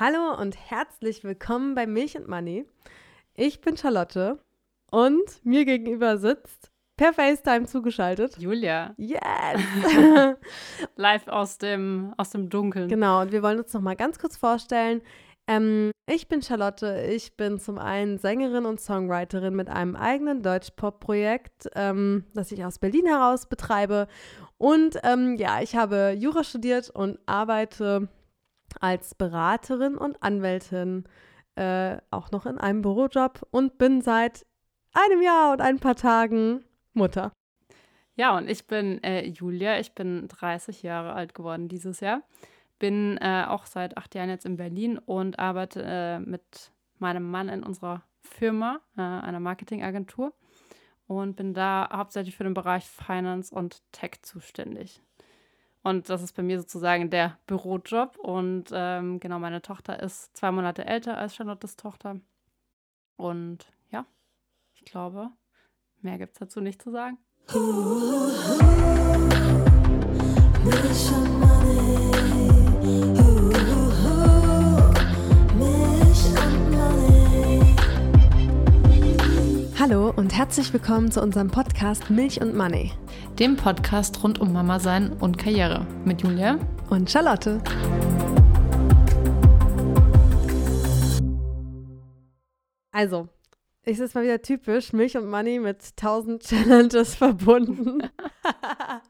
Hallo und herzlich willkommen bei Milch und Money. Ich bin Charlotte und mir gegenüber sitzt per FaceTime zugeschaltet Julia. Yes! Live aus dem, aus dem Dunkeln. genau, und wir wollen uns noch mal ganz kurz vorstellen. Ähm, ich bin Charlotte. Ich bin zum einen Sängerin und Songwriterin mit einem eigenen Deutsch-Pop-Projekt, ähm, das ich aus Berlin heraus betreibe. Und ähm, ja, ich habe Jura studiert und arbeite als Beraterin und Anwältin äh, auch noch in einem Bürojob und bin seit einem Jahr und ein paar Tagen Mutter. Ja, und ich bin äh, Julia. Ich bin 30 Jahre alt geworden dieses Jahr. Bin äh, auch seit acht Jahren jetzt in Berlin und arbeite äh, mit meinem Mann in unserer Firma, äh, einer Marketingagentur. Und bin da hauptsächlich für den Bereich Finance und Tech zuständig. Und das ist bei mir sozusagen der Bürojob. Und ähm, genau, meine Tochter ist zwei Monate älter als Charlottes Tochter. Und ja, ich glaube, mehr gibt es dazu nicht zu sagen. Hallo und herzlich willkommen zu unserem Podcast Milch und Money Dem Podcast rund um Mama sein und Karriere mit Julia. und Charlotte. Also, es ist mal wieder typisch Milch und Money mit 1000 Challenges verbunden.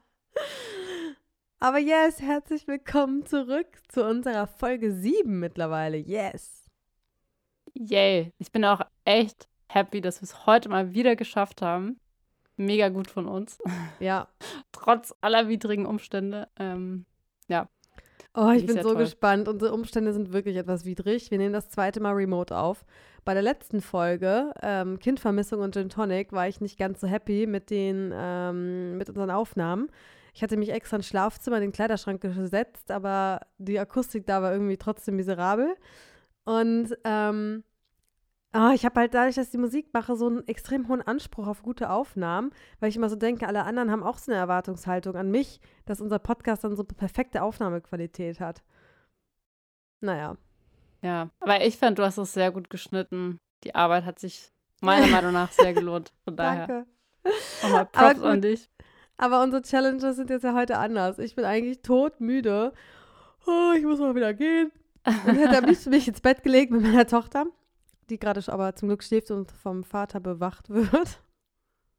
Aber yes, herzlich willkommen zurück zu unserer Folge 7 mittlerweile. Yes. Yay. Ich bin auch echt happy, dass wir es heute mal wieder geschafft haben. Mega gut von uns. Ja. Trotz aller widrigen Umstände. Ähm, Oh, ich bin ja so toll. gespannt. Unsere Umstände sind wirklich etwas widrig. Wir nehmen das zweite Mal remote auf. Bei der letzten Folge, ähm, Kindvermissung und Gin Tonic, war ich nicht ganz so happy mit den, ähm, mit unseren Aufnahmen. Ich hatte mich extra ins Schlafzimmer in den Kleiderschrank gesetzt, aber die Akustik da war irgendwie trotzdem miserabel. Und ähm, oh, ich habe halt dadurch, dass ich die Musik mache, so einen extrem hohen Anspruch auf gute Aufnahmen, weil ich immer so denke, alle anderen haben auch so eine Erwartungshaltung an mich, dass unser Podcast dann so perfekte Aufnahmequalität hat. Naja. ja. Aber ich fand, du hast es sehr gut geschnitten. Die Arbeit hat sich meiner Meinung nach sehr gelohnt. Von daher Danke. nochmal Aber Props an gut. dich. Aber unsere Challenges sind jetzt ja heute anders. Ich bin eigentlich todmüde. Oh, ich muss mal wieder gehen. Und hätte am liebsten mich ins Bett gelegt mit meiner Tochter, die gerade aber zum Glück schläft und vom Vater bewacht wird.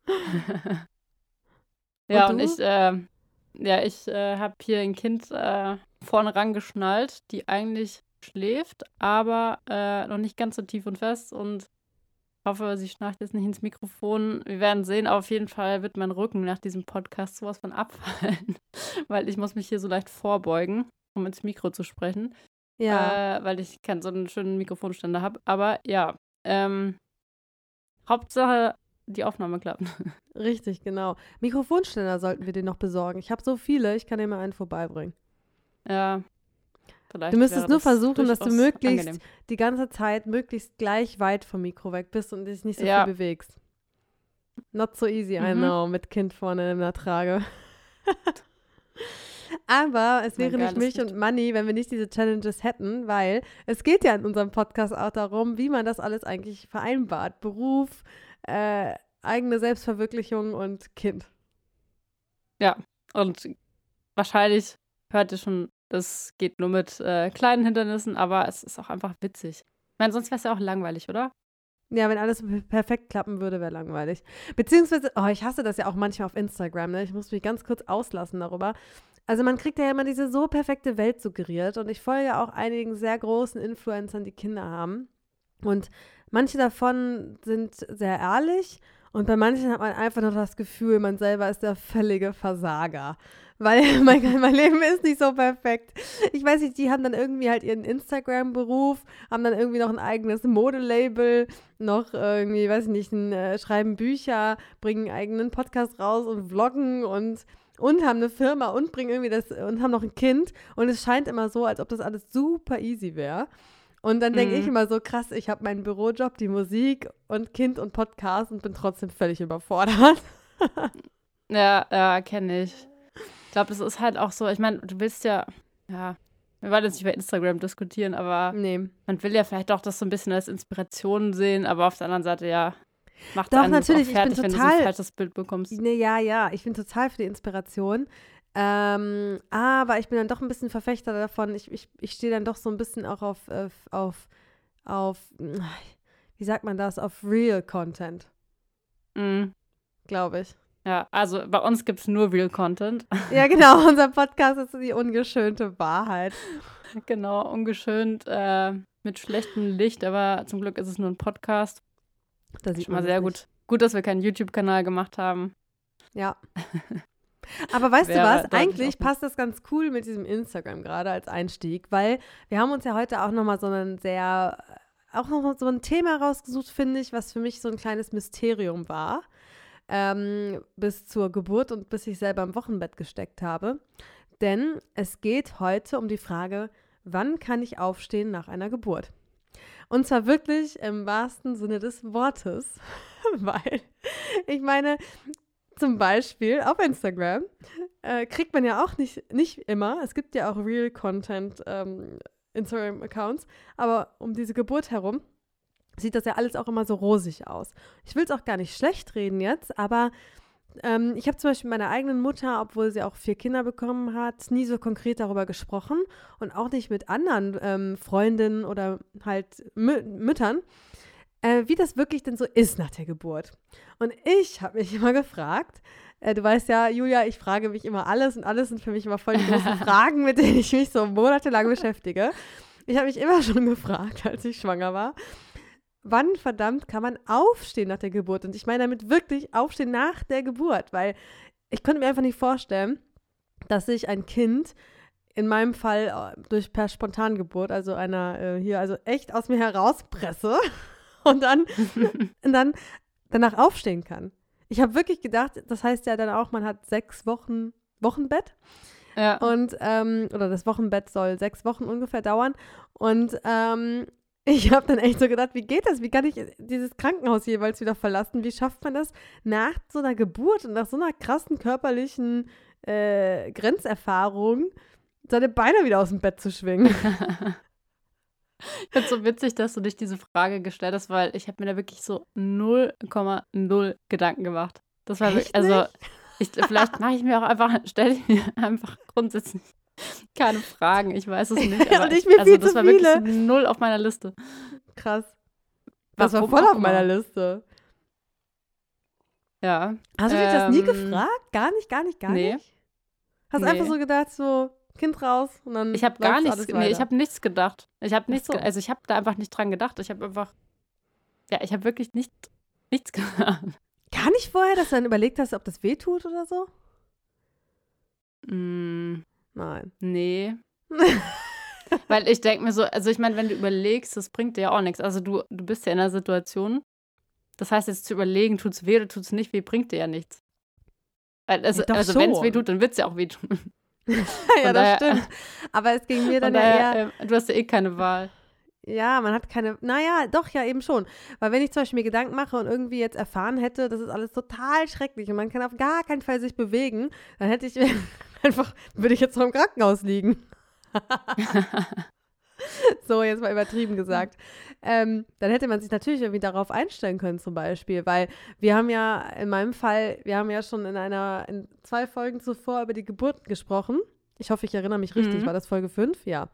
Ja, Und und, ich, äh, ja, ich äh, habe hier ein Kind äh, vorne rangeschnallt, die eigentlich schläft, aber äh, noch nicht ganz so tief und fest und hoffe, sie schnarcht jetzt nicht ins Mikrofon. Wir werden sehen. Auf jeden Fall wird mein Rücken nach diesem Podcast sowas von abfallen, weil ich muss mich hier so leicht vorbeugen, um ins Mikro zu sprechen, Ja. äh, weil ich keinen so einen schönen Mikrofonständer habe. Aber ja, ähm, Hauptsache, die Aufnahme klappt. Richtig, genau. Mikrofonständer sollten wir dir noch besorgen. Ich habe so viele, ich kann dir mal einen vorbeibringen. Ja. Vielleicht Du müsstest nur versuchen, dass du möglichst angenehm. die ganze Zeit möglichst gleich weit vom Mikro weg bist und dich nicht so Ja. viel bewegst. Not so easy, I Mhm. know, mit Kind vorne in der Trage. Aber es wäre nicht Milch Kind. und Money, wenn wir nicht diese Challenges hätten, weil es geht ja in unserem Podcast auch darum, wie man das alles eigentlich vereinbart. Beruf, äh, eigene Selbstverwirklichung und Kind. Und wahrscheinlich hört ihr schon, es geht nur mit äh, kleinen Hindernissen, aber es ist auch einfach witzig. Ich meine, sonst wäre es ja auch langweilig, oder? Ja, wenn alles per- perfekt klappen würde, wäre langweilig. Beziehungsweise, oh, ich hasse das ja auch manchmal auf Instagram, ne? Ich muss mich ganz kurz auslassen darüber. Also man kriegt ja immer diese so perfekte Welt suggeriert und ich folge auch einigen sehr großen Influencern, die Kinder haben. Und manche davon sind sehr ehrlich und bei manchen hat man einfach nur das Gefühl, man selber ist der völlige Versager. Weil mein, mein Leben ist nicht so perfekt. Ich weiß nicht, die haben dann irgendwie halt ihren Instagram-Beruf, haben dann irgendwie noch ein eigenes Modelabel, noch irgendwie, weiß ich nicht, ein, äh, schreiben Bücher, bringen einen eigenen Podcast raus und vloggen und und haben eine Firma und bringen irgendwie das und haben noch ein Kind und es scheint immer so, als ob das alles super easy wäre. Und dann denke Mhm. ich immer so krass, ich habe meinen Bürojob, die Musik und Kind und Podcast und bin trotzdem völlig überfordert. Ja, ja, kenne ich. Ich glaube, das ist halt auch so, ich meine, du willst ja, ja, wir wollen jetzt nicht bei Instagram diskutieren, aber Nee. man will ja vielleicht auch das so ein bisschen als Inspiration sehen, aber auf der anderen Seite, ja, macht Doch, natürlich, ich bin fertig, wenn du so total- ein falsches Bild bekommst. Ne, ja, ja, ich bin total für die Inspiration. Ähm, aber ich bin dann doch ein bisschen Verfechter davon. Ich, ich, ich stehe dann doch so ein bisschen auch auf, äh, auf, auf, wie sagt man das, auf Real Content, Mhm. glaube ich. Ja, also bei uns gibt es nur Real Content. Ja, genau, unser Podcast ist die ungeschönte Wahrheit. genau, ungeschönt, äh, mit schlechtem Licht, aber zum Glück ist es nur ein Podcast. Da sieht Schon mal man sehr gut. Gut, dass wir keinen YouTube-Kanal gemacht haben. Ja. Aber weißt du was? Eigentlich passt das ganz cool mit diesem Instagram gerade als Einstieg, weil wir haben uns ja heute auch nochmal so ein sehr, auch nochmal so ein Thema rausgesucht, finde ich, was für mich so ein kleines Mysterium war. Ähm, bis zur Geburt und bis ich selber im Wochenbett gesteckt habe. Denn es geht heute um die Frage, wann kann ich aufstehen nach einer Geburt? Und zwar wirklich im wahrsten Sinne des Wortes, weil ich meine, zum Beispiel auf Instagram äh, kriegt man ja auch nicht, nicht immer, es gibt ja auch Real Content ähm, Instagram-Accounts, aber um diese Geburt herum sieht das ja alles auch immer so rosig aus. Ich will es auch gar nicht schlecht reden jetzt, aber ähm, ich habe zum Beispiel mit meiner eigenen Mutter, obwohl sie auch vier Kinder bekommen hat, nie so konkret darüber gesprochen und auch nicht mit anderen ähm, Freundinnen oder halt Mü Müttern, äh, wie das wirklich denn so ist nach der Geburt. Und ich habe mich immer gefragt, äh, du weißt ja, Julia, ich frage mich immer alles und alles sind für mich immer voll die großen Fragen, mit denen ich mich so monatelang beschäftige. Ich habe mich immer schon gefragt, als ich schwanger war, wann verdammt kann man aufstehen nach der Geburt? Und ich meine damit wirklich aufstehen nach der Geburt, weil ich konnte mir einfach nicht vorstellen, dass sich ein Kind in meinem Fall äh, durch per Spontangeburt, also einer äh, hier, also echt aus mir herauspresse und dann, und dann danach aufstehen kann. Ich habe wirklich gedacht, das heißt ja dann auch, man hat sechs Wochen Wochenbett Ja. und ähm, oder das Wochenbett soll sechs Wochen ungefähr dauern und ähm, ich habe dann echt so gedacht, wie geht das? Wie kann ich dieses Krankenhaus jeweils wieder verlassen? Wie schafft man das nach so einer Geburt und nach so einer krassen körperlichen äh, Grenzerfahrung, seine Beine wieder aus dem Bett zu schwingen? Ich finde es so witzig, dass du dich diese Frage gestellt hast, weil ich habe mir da wirklich so 0,0 Gedanken gemacht. Das war wirklich, also ich, vielleicht mache ich mir auch einfach, stelle ich mir einfach grundsätzlich keine Fragen. Ich weiß es nicht. Aber Und ich mir also viel das zu war wirklich viele. so null auf meiner Liste. Krass. Das war voll auf meiner. Liste. Ja. Hast du dich das nie Ähm, gefragt? Gar nicht, gar nicht, gar nee. nicht? Hast Nee. einfach so gedacht, so Kind raus und dann Ich habe gar nichts, nee, ich habe nichts gedacht. Ich habe nichts, so. also ich habe da einfach nicht dran gedacht. Ich habe einfach, ja, ich habe wirklich nicht, nichts gedacht. Gar nicht vorher, dass du dann überlegt hast, ob das weh tut oder so? Mm, Nein. nee. Weil ich denke mir so, also ich meine, wenn du überlegst, das bringt dir ja auch nichts. Also du, du bist ja in einer Situation, das heißt jetzt zu überlegen, tut's weh oder tut's nicht weh, bringt dir ja nichts. Also, Ja, also wenn es weh tut, dann wird es ja auch weh tun. ja, das daher- stimmt. Aber es ging mir dann ja eher, daher, äh, du hast ja eh keine Wahl. ja, man hat keine, naja, doch, ja, eben schon. Weil wenn ich zum Beispiel mir Gedanken mache und irgendwie jetzt erfahren hätte, das ist alles total schrecklich und man kann auf gar keinen Fall sich bewegen, dann hätte ich einfach, würde ich jetzt noch im Krankenhaus liegen. so, jetzt mal übertrieben gesagt. Ähm, dann hätte man sich natürlich irgendwie darauf einstellen können, zum Beispiel, weil wir haben ja in meinem Fall, wir haben ja schon in einer, in zwei Folgen zuvor über die Geburt gesprochen. Ich hoffe, ich erinnere mich richtig. Mhm. War das Folge 5? Ja.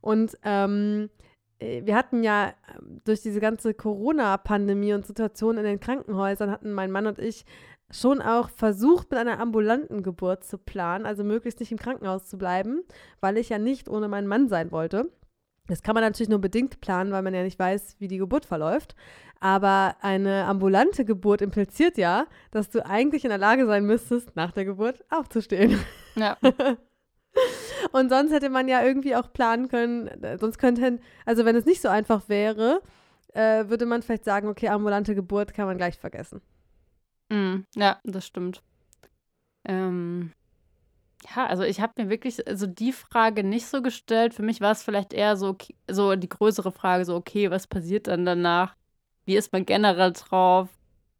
Und ähm, äh, wir hatten ja ähm, durch diese ganze Corona-Pandemie und Situation in den Krankenhäusern hatten mein Mann und ich schon auch versucht, mit einer ambulanten Geburt zu planen, also möglichst nicht im Krankenhaus zu bleiben, weil ich ja nicht ohne meinen Mann sein wollte. Das kann man natürlich nur bedingt planen, weil man ja nicht weiß, wie die Geburt verläuft. Aber eine ambulante Geburt impliziert ja, dass du eigentlich in der Lage sein müsstest, nach der Geburt aufzustehen. Ja. Und sonst hätte man ja irgendwie auch planen können, äh, sonst könnten, also wenn es nicht so einfach wäre, äh, würde man vielleicht sagen, okay, ambulante Geburt kann man gleich vergessen. Mm, ja, das stimmt. Ähm, ja, also ich habe mir wirklich also die Frage nicht so gestellt. Für mich war es vielleicht eher so, so die größere Frage, so, okay, was passiert dann danach? Wie ist man generell drauf?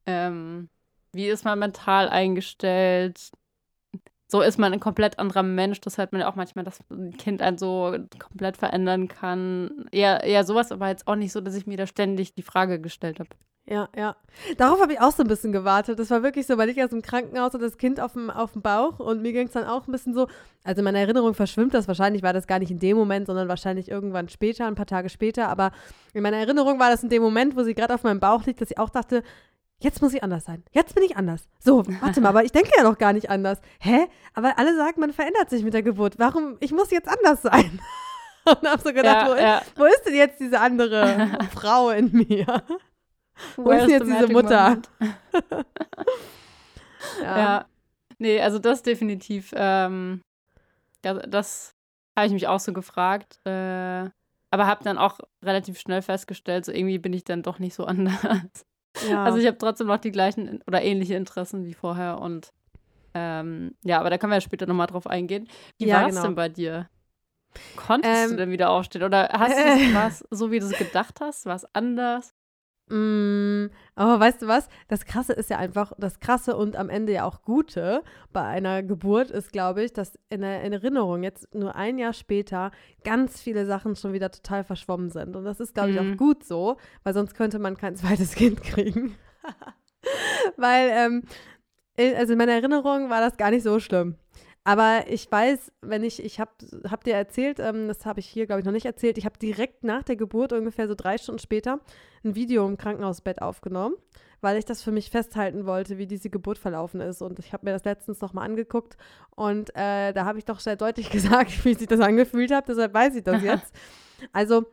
Ähm, wie ist man mental eingestellt? so ist man ein komplett anderer Mensch. Das hört man ja auch manchmal, dass ein Kind einen so komplett verändern kann. Eher, eher sowas, aber jetzt auch nicht so, dass ich mir da ständig die Frage gestellt habe. Ja, ja. Darauf habe ich auch so ein bisschen gewartet. Das war wirklich so, weil ich aus dem Krankenhaus und das Kind auf dem, auf dem Bauch und mir ging es dann auch ein bisschen so, also in meiner Erinnerung verschwimmt das, wahrscheinlich war das gar nicht in dem Moment, sondern wahrscheinlich irgendwann später, ein paar Tage später, aber in meiner Erinnerung war das in dem Moment, wo sie gerade auf meinem Bauch liegt, dass ich auch dachte, jetzt muss ich anders sein. Jetzt bin ich anders. So, warte mal, aber ich denke ja noch gar nicht anders. Hä? Aber alle sagen, man verändert sich mit der Geburt. Warum? Ich muss jetzt anders sein. Und habe so gedacht, Ja, wo, ja. Ist, wo ist denn jetzt diese andere Frau in mir? Wo ist jetzt diese Mutter? moment? Ja. Nee, also das definitiv. Ähm, ja, das habe ich mich auch so gefragt. Äh, aber habe dann auch relativ schnell festgestellt, so irgendwie bin ich dann doch nicht so anders. ja. Also ich habe trotzdem noch die gleichen oder ähnliche Interessen wie vorher und ähm, ja, aber da können wir ja später nochmal drauf eingehen. Wie Ja, war es genau. denn bei dir? Konntest Ähm, du denn wieder aufstehen? Oder hast du äh. was so, wie du es gedacht hast? War es anders? Mm, aber weißt du was? Das Krasse ist ja einfach, das Krasse und am Ende ja auch Gute bei einer Geburt ist, glaube ich, dass in der in Erinnerung jetzt nur ein Jahr später ganz viele Sachen schon wieder total verschwommen sind. Und das ist, glaube ich, Mhm. auch gut so, weil sonst könnte man kein zweites Kind kriegen. weil, ähm, also in meiner Erinnerung war das gar nicht so schlimm. Aber ich weiß, wenn ich, ich habe hab dir erzählt, ähm, das habe ich hier, glaube ich, noch nicht erzählt, ich habe direkt nach der Geburt, ungefähr so drei Stunden später, ein Video im Krankenhausbett aufgenommen, weil ich das für mich festhalten wollte, wie diese Geburt verlaufen ist. Und ich habe mir das letztens nochmal angeguckt und äh, da habe ich doch sehr deutlich gesagt, wie sich das angefühlt hat. Deshalb weiß ich das jetzt. Also,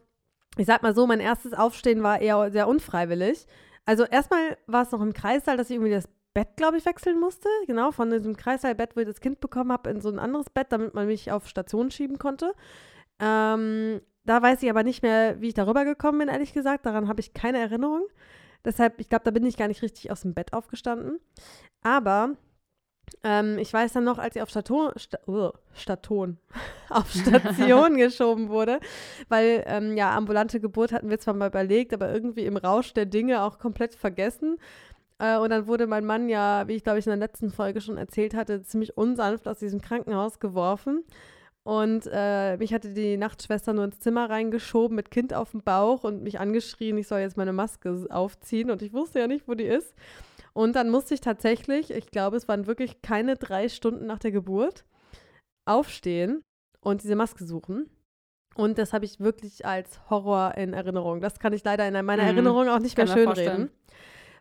ich sag mal so, mein erstes Aufstehen war eher sehr unfreiwillig. Also, erstmal war es noch im Kreissaal, dass ich irgendwie das Bett, glaube ich, wechseln musste. Genau, von diesem Kreissaalbett, wo ich das Kind bekommen habe, in so ein anderes Bett, damit man mich auf Station schieben konnte. Ähm, da weiß ich aber nicht mehr, wie ich darüber gekommen bin, ehrlich gesagt. Daran habe ich keine Erinnerung. Deshalb, ich glaube, da bin ich gar nicht richtig aus dem Bett aufgestanden. Aber ähm, ich weiß dann noch, als ich auf Station, Sta uh, Station, auf Station geschoben wurde, weil ähm, ja, ambulante Geburt hatten wir zwar mal überlegt, aber irgendwie im Rausch der Dinge auch komplett vergessen. Äh, und dann wurde mein Mann ja, wie ich glaube ich in der letzten Folge schon erzählt hatte, ziemlich unsanft aus diesem Krankenhaus geworfen. Und äh, mich hatte die Nachtschwester nur ins Zimmer reingeschoben mit Kind auf dem Bauch und mich angeschrien, ich soll jetzt meine Maske aufziehen. Und ich wusste ja nicht, wo die ist. Und dann musste ich tatsächlich, ich glaube, es waren wirklich keine drei Stunden nach der Geburt, aufstehen und diese Maske suchen. Und das habe ich wirklich als Horror in Erinnerung. Das kann ich leider in meiner Mhm. Erinnerung auch nicht mehr Kann mir schönreden. vorstellen.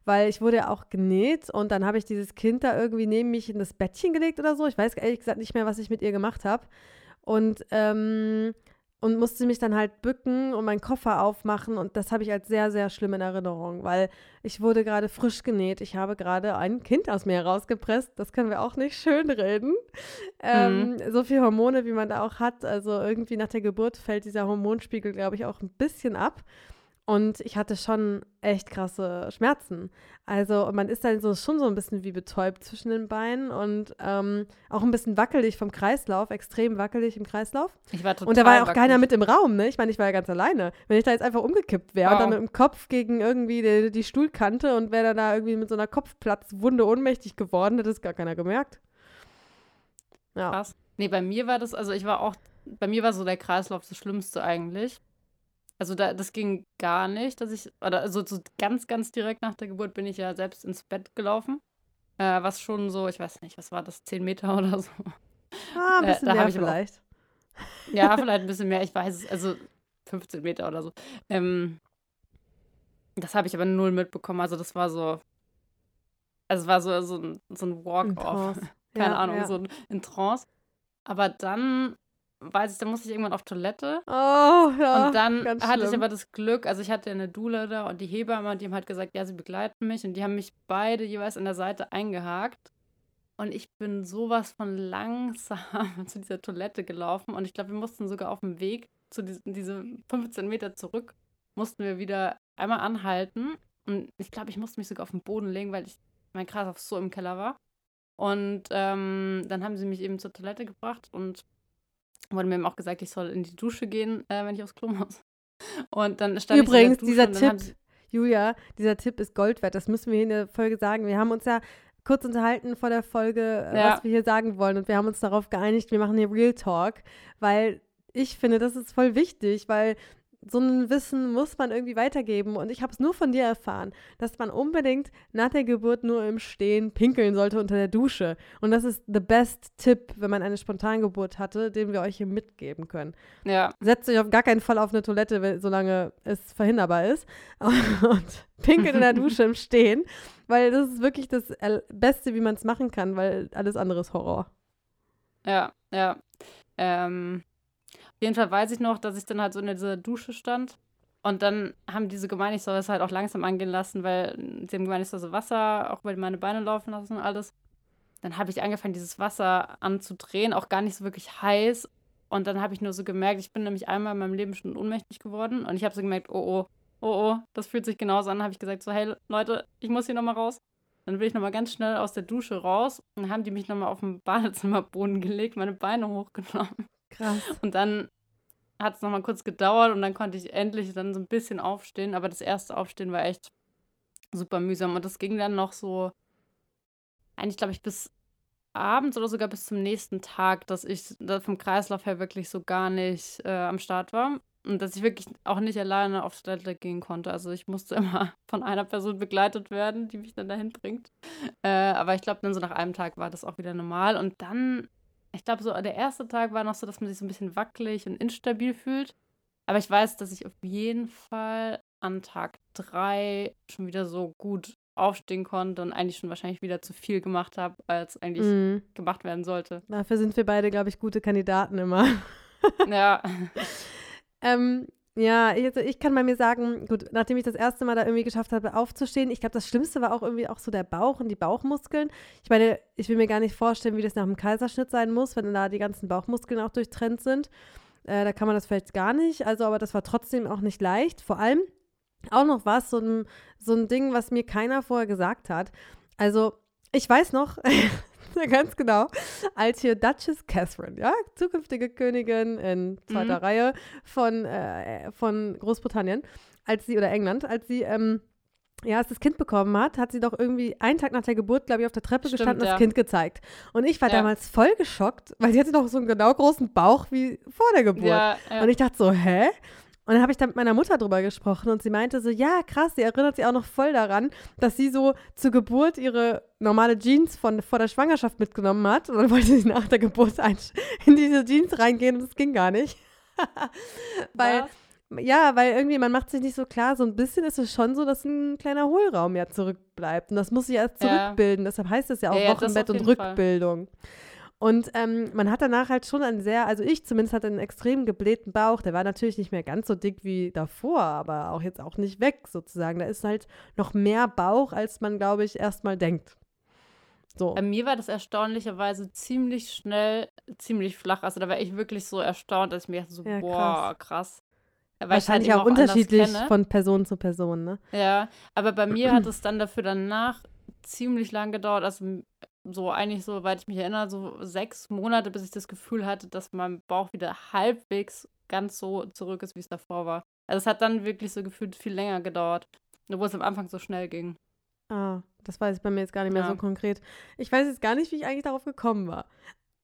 Weil ich wurde ja auch genäht und dann habe ich dieses Kind da irgendwie neben mich in das Bettchen gelegt oder so. Ich weiß ehrlich gesagt nicht mehr, was ich mit ihr gemacht habe. Und, ähm, und musste mich dann halt bücken und meinen Koffer aufmachen. Und das habe ich als sehr, sehr schlimm in Erinnerung, weil ich wurde gerade frisch genäht. Ich habe gerade ein Kind aus mir herausgepresst. Das können wir auch nicht schön reden. Ähm, So viel Hormone, wie man da auch hat. Also irgendwie nach der Geburt fällt dieser Hormonspiegel, glaube ich, auch ein bisschen ab. Und ich hatte schon echt krasse Schmerzen. Also man ist dann so, schon so ein bisschen wie betäubt zwischen den Beinen und ähm, auch ein bisschen wackelig vom Kreislauf, extrem wackelig im Kreislauf. Ich war total Und da war ja auch wackelig. keiner mit im Raum, ne? Ich meine, ich war ja ganz alleine. Wenn ich da jetzt einfach umgekippt wäre und Wow. dann mit dem Kopf gegen irgendwie die, die Stuhlkante und wäre dann da irgendwie mit so einer Kopfplatzwunde ohnmächtig geworden, hätte es gar keiner gemerkt. Ja. Krass. Nee, bei mir war das, also ich war auch, bei mir war so der Kreislauf das Schlimmste eigentlich. Also da, das ging gar nicht, dass ich, oder also so ganz, ganz direkt nach der Geburt bin ich ja selbst ins Bett gelaufen. Äh, was schon so, ich weiß nicht, was war das, 10 Meter oder so. Ah, ein Äh, bisschen hab mehr ich aber auch- vielleicht. Ja, vielleicht ein bisschen mehr, ich weiß es, also 15 Meter oder so. Ähm, das habe ich aber null mitbekommen, also das war so, also es war so, so ein, so ein In Walk-off. Keine Ja, Ahnung, ja. so ein- in Trance. Aber dann weiß ich, da musste ich irgendwann auf Toilette. Oh, ja. und dann hatte ich aber das Glück, also ich hatte eine Doula da und die Hebamme, die haben halt gesagt, ja, sie begleiten mich. Und die haben mich beide jeweils an der Seite eingehakt. Und ich bin sowas von langsam zu dieser Toilette gelaufen. Und ich glaube, wir mussten sogar auf dem Weg zu diesen, diese 15 Meter zurück, mussten wir wieder einmal anhalten. Und ich glaube, ich musste mich sogar auf den Boden legen, weil ich mein Kreislauf so im Keller war. Und ähm, dann haben sie mich eben zur Toilette gebracht und wurde mir eben auch gesagt, ich soll in die Dusche gehen, äh, wenn ich aufs Klo muss. Und dann stand Übrigens, ich in der Dusche dieser Tipp, Julia, dieser Tipp ist Gold wert. Das müssen wir hier in der Folge sagen. Wir haben uns ja kurz unterhalten vor der Folge, äh, Ja. was wir hier sagen wollen. Und wir haben uns darauf geeinigt, wir machen hier Real Talk, weil ich finde, das ist voll wichtig, weil so ein Wissen muss man irgendwie weitergeben. Und ich habe es nur von dir erfahren, dass man unbedingt nach der Geburt nur im Stehen pinkeln sollte unter der Dusche. Und das ist the best Tipp, wenn man eine Spontangeburt hatte, den wir euch hier mitgeben können. Ja, Setzt euch auf gar keinen Fall auf eine Toilette, solange es verhinderbar ist. Und pinkelt in der Dusche im Stehen, weil das ist wirklich das Beste, wie man es machen kann, weil alles andere ist Horror. ja, ja. Ähm, auf jeden Fall weiß ich noch, dass ich dann halt so in dieser Dusche stand. Und dann haben diese gemeint, ich soll das halt auch langsam angehen lassen, weil sie haben gemeint, ich soll so Wasser auch über meine Beine laufen lassen und alles. Dann habe ich angefangen, dieses Wasser anzudrehen, auch gar nicht so wirklich heiß. Und dann habe ich nur so gemerkt, ich bin nämlich einmal in meinem Leben schon ohnmächtig geworden. Und ich habe so gemerkt, oh oh, oh oh, das fühlt sich genauso an. habe ich gesagt, so, hey Leute, ich muss hier nochmal raus. Dann bin ich nochmal ganz schnell aus der Dusche raus. Und dann haben die mich nochmal auf den Badezimmerboden gelegt, meine Beine hochgenommen. Krass. Und dann hat es nochmal kurz gedauert und dann konnte ich endlich dann so ein bisschen aufstehen. Aber das erste Aufstehen war echt super mühsam. Und das ging dann noch so, eigentlich glaube ich bis abends oder sogar bis zum nächsten Tag, dass ich da vom Kreislauf her wirklich so gar nicht äh, am Start war. Und dass ich wirklich auch nicht alleine auf Toilette gehen konnte. Also ich musste immer von einer Person begleitet werden, die mich dann dahin bringt. Äh, aber ich glaube, dann so nach einem Tag war das auch wieder normal. Und dann ich glaube, so der erste Tag war noch so, dass man sich so ein bisschen wackelig und instabil fühlt. Aber ich weiß, dass ich auf jeden Fall an Tag drei schon wieder so gut aufstehen konnte und eigentlich schon wahrscheinlich wieder zu viel gemacht habe, als eigentlich Mhm. gemacht werden sollte. Dafür sind wir beide, glaube ich, gute Kandidaten immer. ja, Ähm, ja, ich, also ich kann bei mir sagen, gut, nachdem ich das erste Mal da irgendwie geschafft habe, aufzustehen, ich glaube, das Schlimmste war auch irgendwie auch so der Bauch und die Bauchmuskeln. Ich meine, ich will mir gar nicht vorstellen, wie das nach dem Kaiserschnitt sein muss, wenn da die ganzen Bauchmuskeln auch durchtrennt sind. Äh, da kann man das vielleicht gar nicht. Also, aber das war trotzdem auch nicht leicht. Vor allem auch noch was, so ein, so ein Ding, was mir keiner vorher gesagt hat. Also, ich weiß noch, ganz genau, als hier Duchess Catherine, ja, zukünftige Königin in zweiter Mhm. Reihe von, äh, von Großbritannien, als sie, oder England, als sie, ähm, ja, als das Kind bekommen hat, hat sie doch irgendwie einen Tag nach der Geburt, glaube ich, auf der Treppe Stimmt, gestanden und ja. das Kind gezeigt. Und ich war Ja. damals voll geschockt, weil sie hatte doch so einen genau großen Bauch wie vor der Geburt. ja, ja. Und ich dachte so, hä? Und dann habe ich dann mit meiner Mutter drüber gesprochen und sie meinte so, ja, krass, sie erinnert sich auch noch voll daran, dass sie so zur Geburt ihre normale Jeans von vor der Schwangerschaft mitgenommen hat. Und dann wollte sie nach der Geburt in diese Jeans reingehen und das ging gar nicht. weil, Was? ja, weil irgendwie, man macht sich nicht so klar, so ein bisschen ist es schon so, dass ein kleiner Hohlraum ja zurückbleibt. Und das muss sich erst Ja. zurückbilden. Deshalb heißt es ja auch Ja, ja, Wochenbett und jeden Fall. Und ähm, man hat danach halt schon einen sehr, also ich zumindest hatte einen extrem geblähten Bauch. Der war natürlich nicht mehr ganz so dick wie davor, aber auch jetzt auch nicht weg sozusagen. Da ist halt noch mehr Bauch, als man, glaube ich, erstmal denkt. So. Bei mir war das erstaunlicherweise ziemlich schnell, ziemlich flach. Also da war ich wirklich so erstaunt, dass ich mir dachte so, Ja, boah, krass. Weil ich Wahrscheinlich halt auch anders unterschiedlich von Person zu Person, ne? Ja, aber bei mir hat es dann dafür danach ziemlich lang gedauert. Also so eigentlich, so, soweit ich mich erinnere, so sechs Monate, bis ich das Gefühl hatte, dass mein Bauch wieder halbwegs ganz so zurück ist, wie es davor war. Also es hat dann wirklich so gefühlt viel länger gedauert, obwohl es am Anfang so schnell ging. Ah, das weiß ich bei mir jetzt gar nicht mehr Ja. so konkret. Ich weiß jetzt gar nicht, wie ich eigentlich darauf gekommen war.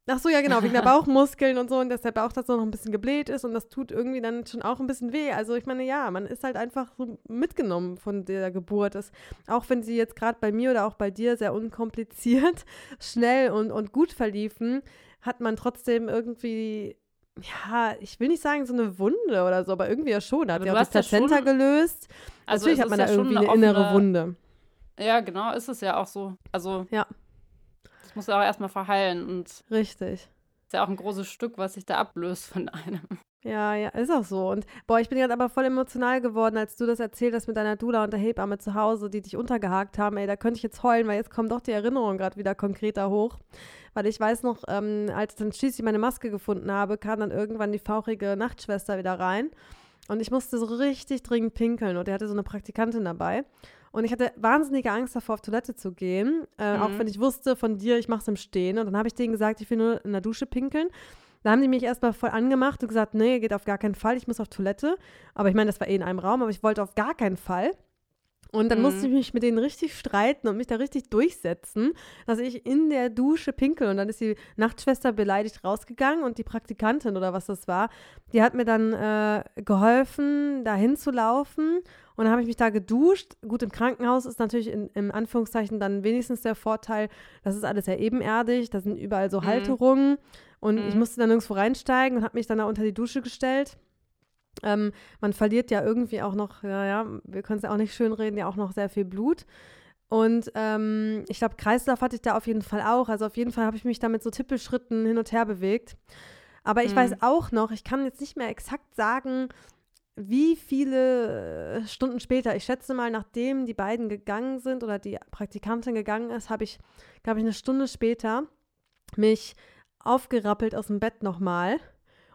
Ach so, ja genau, wegen der Bauchmuskeln und so und dass der Bauch das noch ein bisschen gebläht ist und das tut irgendwie dann schon auch ein bisschen weh. Also ich meine, ja, man ist halt einfach so mitgenommen von der Geburt. Das, auch wenn sie jetzt gerade bei mir oder auch bei dir sehr unkompliziert, schnell und, und gut verliefen, hat man trotzdem irgendwie, ja, ich will nicht sagen so eine Wunde oder so, aber irgendwie ja schon. Da hat du auch das ja Plazenta gelöst. Also Natürlich hat man da ja schon irgendwie eine eine innere Wunde. Ja, genau, ist es ja auch so. Also Ja. Muss auch erstmal verheilen und ist Richtig. ja auch ein großes Stück, was sich da ablöst von einem. Ja, ja, ist auch so. Und boah, ich bin gerade aber voll emotional geworden, als du das erzählt hast mit deiner Dula und der Hebamme zu Hause, die dich untergehakt haben. Ey, da könnte ich jetzt heulen, weil jetzt kommt doch die Erinnerung gerade wieder konkreter hoch. Weil ich weiß noch, ähm, als dann schließlich meine Maske gefunden habe, kam dann irgendwann die fauchige Nachtschwester wieder rein. Und ich musste so richtig dringend pinkeln. Und er hatte so eine Praktikantin dabei. Und ich hatte wahnsinnige Angst davor, auf Toilette zu gehen. Äh, Auch Mhm. wenn ich wusste von dir, ich mache es im Stehen. Und dann habe ich denen gesagt, ich will nur in der Dusche pinkeln. Da haben die mich erstmal voll angemacht und gesagt, nee, geht auf gar keinen Fall, ich muss auf Toilette. Aber ich meine, das war eh in einem Raum, aber ich wollte auf gar keinen Fall. Und dann musste Mhm. ich mich mit denen richtig streiten und mich da richtig durchsetzen, dass ich in der Dusche pinkel. Und dann ist die Nachtschwester beleidigt rausgegangen und die Praktikantin oder was das war, die hat mir dann äh, geholfen, da hinzulaufen. Und dann habe ich mich da geduscht. Gut, im Krankenhaus ist natürlich in, im Anführungszeichen dann wenigstens der Vorteil, das ist alles ja ebenerdig, da sind überall so Mhm. Halterungen. Und ich Mhm. musste dann nirgendwo reinsteigen und habe mich dann da unter die Dusche gestellt. Ähm, man verliert ja irgendwie auch noch, ja, ja, wir können es ja auch nicht schönreden, ja auch noch sehr viel Blut. Und ähm, ich glaube, Kreislauf hatte ich da auf jeden Fall auch. Also auf jeden Fall habe ich mich da mit so Tippelschritten hin und her bewegt. Aber ich Mhm. weiß auch noch, ich kann jetzt nicht mehr exakt sagen, wie viele äh, Stunden später. Ich schätze mal, nachdem die beiden gegangen sind oder die Praktikantin gegangen ist, habe ich, glaube ich, eine Stunde später mich aufgerappelt aus dem Bett nochmal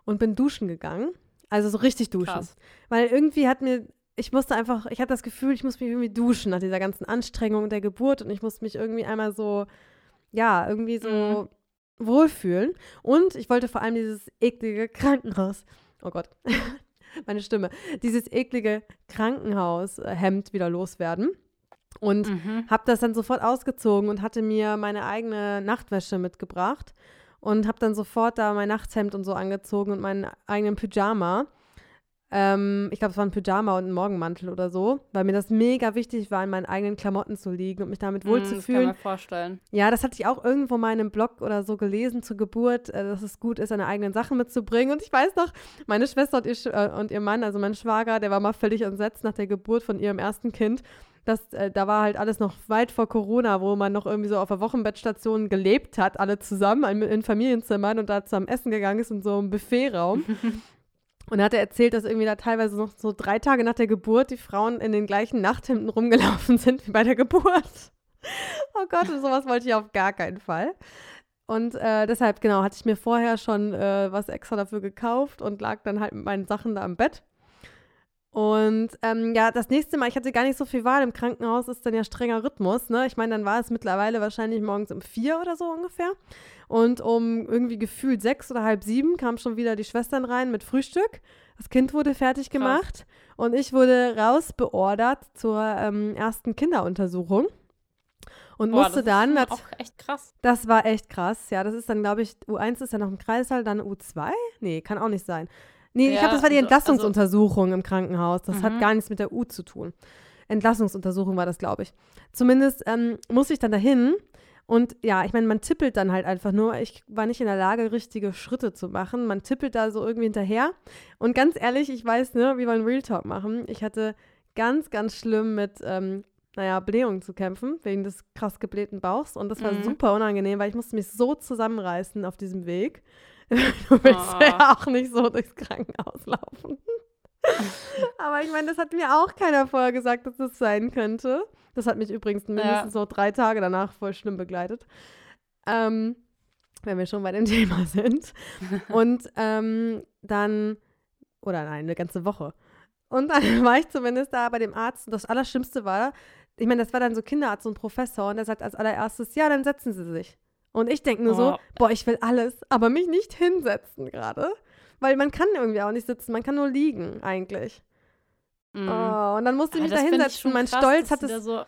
und bin duschen gegangen. Also so richtig duschen. Krass. Weil irgendwie hat mir, ich musste einfach, ich hatte das Gefühl, ich muss mich irgendwie duschen nach dieser ganzen Anstrengung der Geburt und ich musste mich irgendwie einmal so, ja, irgendwie so Mhm. wohlfühlen. Und ich wollte vor allem dieses eklige Krankenhaus, oh Gott, meine Stimme, dieses eklige Krankenhaushemd wieder loswerden. Und Mhm. habe das dann sofort ausgezogen und hatte mir meine eigene Nachtwäsche mitgebracht und habe dann sofort da mein Nachthemd und so angezogen und meinen eigenen Pyjama. Ähm, ich glaube, es war ein Pyjama und ein Morgenmantel oder so, weil mir das mega wichtig war, in meinen eigenen Klamotten zu liegen und mich damit Mhm, Das kann wohlzufühlen. man vorstellen. Ja, das hatte ich auch irgendwo mal in einem Blog oder so gelesen zur Geburt, äh, dass es gut ist, seine eigenen Sachen mitzubringen. Und ich weiß noch, meine Schwester und ihr, äh, und ihr Mann, also mein Schwager, der war mal völlig entsetzt nach der Geburt von ihrem ersten Kind. Das, äh, da war halt alles noch weit vor Corona, wo man noch irgendwie so auf der Wochenbettstation gelebt hat, alle zusammen in, in Familienzimmern und da zusammen essen gegangen ist in so einem Buffetraum. Und er hatte erzählt, dass irgendwie da teilweise noch so drei Tage nach der Geburt die Frauen in den gleichen Nachthemden rumgelaufen sind wie bei der Geburt. Oh Gott, und sowas wollte ich auf gar keinen Fall. Und äh, deshalb, genau, hatte ich mir vorher schon äh, was extra dafür gekauft und lag dann halt mit meinen Sachen da im Bett. Und ähm, ja, das nächste Mal, ich hatte gar nicht so viel Wahl. Im Krankenhaus ist dann ja strenger Rhythmus, ne? Ich meine, dann war es mittlerweile wahrscheinlich morgens um vier oder so ungefähr. Und um irgendwie gefühlt sechs oder halb sieben kamen schon wieder die Schwestern rein mit Frühstück. Das Kind wurde fertig Krass. gemacht und ich wurde rausbeordert zur ähm, ersten Kinderuntersuchung. Und Boah, musste das dann, nat- schon auch echt krass. das war echt krass. Ja, das ist dann, glaube ich, U1 ist ja noch im Kreissaal, dann U2? Nee, kann auch nicht sein. Nee, ich Ja, glaube, das war die also- Entlassungsuntersuchung im Krankenhaus. Das hat Mhm. gar nichts mit der U zu tun. Entlassungsuntersuchung war das, glaube ich. Zumindest ähm, musste ich dann dahin. Und ja, ich meine, man tippelt dann halt einfach nur. Ich war nicht in der Lage, richtige Schritte zu machen. Man tippelt da so irgendwie hinterher. Und ganz ehrlich, ich weiß, ne, wir wollen Real Talk machen. Ich hatte ganz, ganz schlimm mit, ähm, naja, Blähungen zu kämpfen, wegen des krass geblähten Bauchs. Und das war Mhm. super unangenehm, weil ich musste mich so zusammenreißen auf diesem Weg. du willst Oh. ja auch nicht so durchs Krankenhaus laufen. Aber ich meine, das hat mir auch keiner vorher gesagt, dass das sein könnte. Das hat mich übrigens mindestens noch drei Tage danach voll schlimm begleitet. Ähm, wenn wir schon bei dem Thema sind. Und ähm, dann, oder nein, eine ganze Woche. Und dann war ich zumindest da bei dem Arzt. Und das Allerschlimmste war, ich meine, das war dann so Kinderarzt und Professor. Und der sagt als allererstes, ja, dann setzen Sie sich. Und ich denke nur so, Oh. boah, ich will alles, aber mich nicht hinsetzen gerade. Weil man kann irgendwie auch nicht sitzen, man kann nur liegen eigentlich. Mhm. Oh, und dann musste ich mich da hinsetzen. Mein krass, Stolz dass hat die es so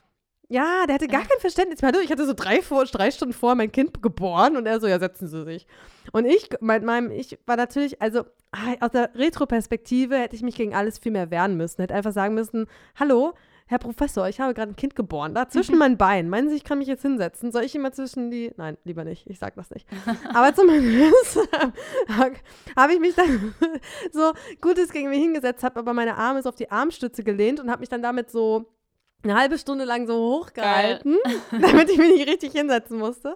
ja, der hatte gar Ja. kein Verständnis. Ich hatte- Ich hatte so drei, vor, drei Stunden vor mein Kind geboren und er so, ja, setzen Sie sich. Und ich, mit meinem, ich war natürlich, also ah, aus der Retroperspektive hätte ich mich gegen alles viel mehr wehren müssen. Hätte einfach sagen müssen, hallo, Herr Professor, ich habe gerade ein Kind geboren, da zwischen meinen Beinen. Meinen Sie, ich kann mich jetzt hinsetzen? Soll ich immer zwischen die, nein, lieber nicht, ich sag das nicht. Aber zumindest habe ich mich dann so gut es gegen mich hingesetzt, habe aber meine Arme so auf die Armstütze gelehnt und habe mich dann damit so eine halbe Stunde lang so hochgehalten, damit ich mich nicht richtig hinsetzen musste.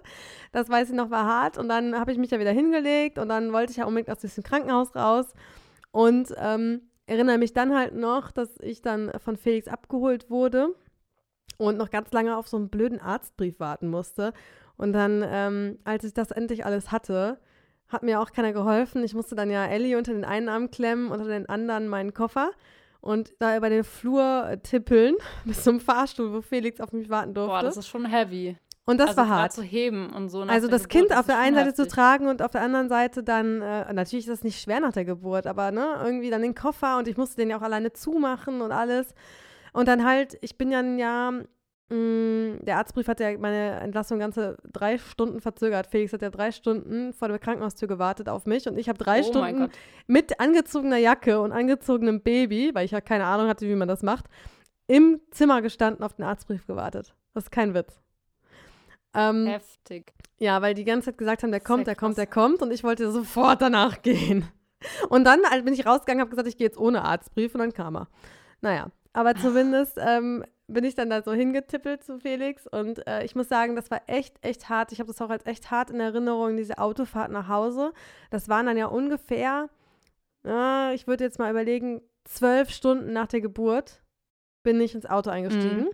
Das weiß ich noch, war hart. Und dann habe ich mich ja wieder hingelegt und dann wollte ich ja unbedingt aus diesem Krankenhaus raus. Und ähm, erinnere mich dann halt noch, dass ich dann von Felix abgeholt wurde und noch ganz lange auf so einen blöden Arztbrief warten musste. Und dann, ähm, als ich das endlich alles hatte, hat mir auch keiner geholfen. Ich musste dann ja Ellie unter den einen Arm klemmen, unter den anderen meinen Koffer und da über den Flur tippeln bis zum Fahrstuhl, wo Felix auf mich warten durfte. Boah, das ist schon heavy. Und das also war hart. zu heben und so. Also das Geburt, Kind auf der einen Seite zu tragen und auf der anderen Seite dann, äh, natürlich ist das nicht schwer nach der Geburt, aber ne, irgendwie dann den Koffer und ich musste den ja auch alleine zumachen und alles. Und dann halt, ich bin ja ein Jahr, mh, der Arztbrief hat ja meine Entlassung ganze drei Stunden verzögert. Felix hat ja drei Stunden vor der Krankenhaustür gewartet auf mich und ich habe drei Oh Stunden mit angezogener Jacke und angezogenem Baby, weil ich ja keine Ahnung hatte, wie man das macht, im Zimmer gestanden, auf den Arztbrief gewartet. Das ist kein Witz. Ähm, Heftig. ja, weil die ganze Zeit gesagt haben, der kommt, der kommt, der kommt und ich wollte sofort danach gehen. Und dann halt bin ich rausgegangen, habe gesagt, ich gehe jetzt ohne Arztbrief und dann kam er. Naja, aber zumindest ähm, bin ich dann da so hingetippelt zu Felix und äh, ich muss sagen, das war echt, echt hart. Ich habe das auch als echt hart in Erinnerung, diese Autofahrt nach Hause. Das waren dann ja ungefähr, äh, ich würde jetzt mal überlegen, zwölf Stunden nach der Geburt bin ich ins Auto eingestiegen. Mhm.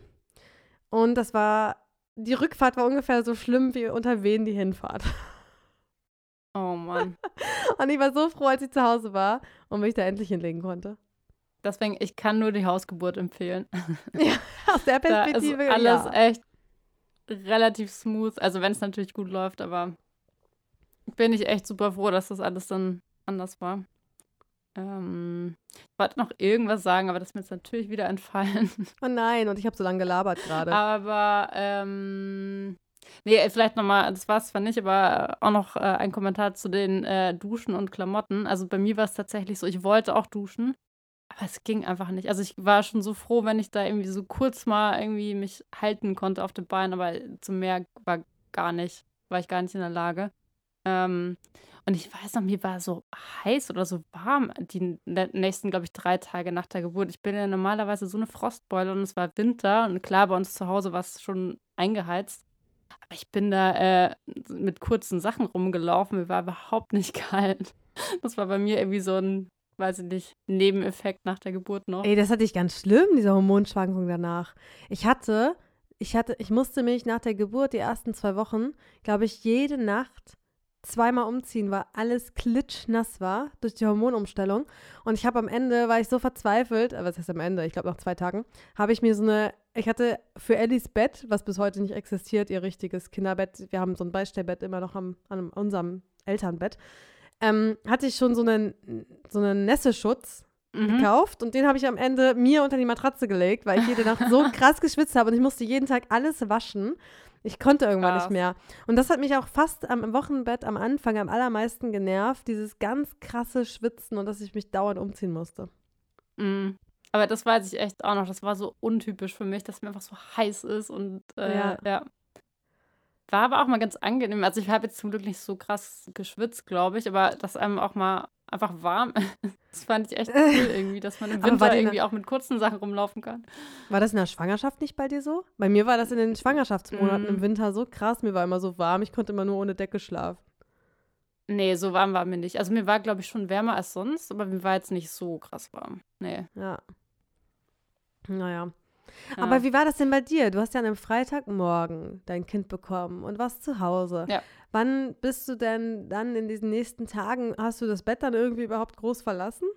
Und das war, die Rückfahrt war ungefähr so schlimm wie unter Wehen die Hinfahrt. Oh Mann. Und ich war so froh, als ich zu Hause war und mich da endlich hinlegen konnte. Deswegen, ich kann nur die Hausgeburt empfehlen. Aus der Da ist Perspektive, alles ja. echt relativ smooth. Also wenn es natürlich gut läuft, aber bin ich echt super froh, dass das alles dann anders war. Ähm, ich wollte noch irgendwas sagen, aber das ist mir jetzt natürlich wieder entfallen. Oh nein, und ich habe so lange gelabert gerade. Aber, ähm, nee, vielleicht nochmal, das war es zwar nicht, aber auch noch äh, ein Kommentar zu den äh, Duschen und Klamotten. Also bei mir war es tatsächlich so, ich wollte auch duschen, aber es ging einfach nicht. Also ich war schon so froh, wenn ich da irgendwie so kurz mal irgendwie mich halten konnte auf den Beinen, aber zum Meer war gar nicht, war ich gar nicht in der Lage. Ähm, und ich weiß noch, mir war so heiß oder so warm die nä- nächsten, glaube ich, drei Tage nach der Geburt. Ich bin ja normalerweise so eine Frostbeule und es war Winter und klar, bei uns zu Hause war es schon eingeheizt. Aber ich bin da äh, mit kurzen Sachen rumgelaufen, mir war überhaupt nicht kalt. Das war bei mir irgendwie so ein, weiß ich nicht, Nebeneffekt nach der Geburt noch. Ey, das hatte ich ganz schlimm, diese Hormonschwankung danach. Ich hatte, ich hatte, ich musste mich nach der Geburt, die ersten zwei Wochen, glaube ich, jede Nacht zweimal umziehen, weil alles klitschnass war durch die Hormonumstellung. Und ich habe am Ende, war ich so verzweifelt, äh, was heißt am Ende, ich glaube nach zwei Tagen, habe ich mir so eine, ich hatte für Ellis Bett, was bis heute nicht existiert, ihr richtiges Kinderbett, wir haben so ein Beistellbett immer noch am, an unserem Elternbett, ähm, hatte ich schon so einen, so einen Nässeschutz Mhm. gekauft und den habe ich am Ende mir unter die Matratze gelegt, weil ich jede Nacht so krass geschwitzt habe und ich musste jeden Tag alles waschen. Ich konnte irgendwann Krass. nicht mehr. Und das hat mich auch fast am Wochenbett am Anfang am allermeisten genervt, dieses ganz krasse Schwitzen und dass ich mich dauernd umziehen musste. Mhm. Aber das weiß ich echt auch noch. Das war so untypisch für mich, dass mir einfach so heiß ist und äh, Ja. ja. War aber auch mal ganz angenehm. Also ich habe jetzt zum Glück nicht so krass geschwitzt, glaube ich, aber dass einem auch mal einfach warm ist, das fand ich echt cool irgendwie, dass man im Winter irgendwie auch mit kurzen Sachen rumlaufen kann. War das in der Schwangerschaft nicht bei dir so? Bei mir war das in den Schwangerschaftsmonaten Mm. im Winter so krass. Mir war immer so warm, ich konnte immer nur ohne Decke schlafen. Nee, so warm war mir nicht. Also mir war, glaube ich, schon wärmer als sonst, aber mir war jetzt nicht so krass warm. Nee. Ja. Naja. Ja. Aber wie war das denn bei dir? Du hast ja an einem Freitagmorgen dein Kind bekommen und warst zu Hause. Ja. Wann bist du denn dann in diesen nächsten Tagen, hast du das Bett dann irgendwie überhaupt groß verlassen?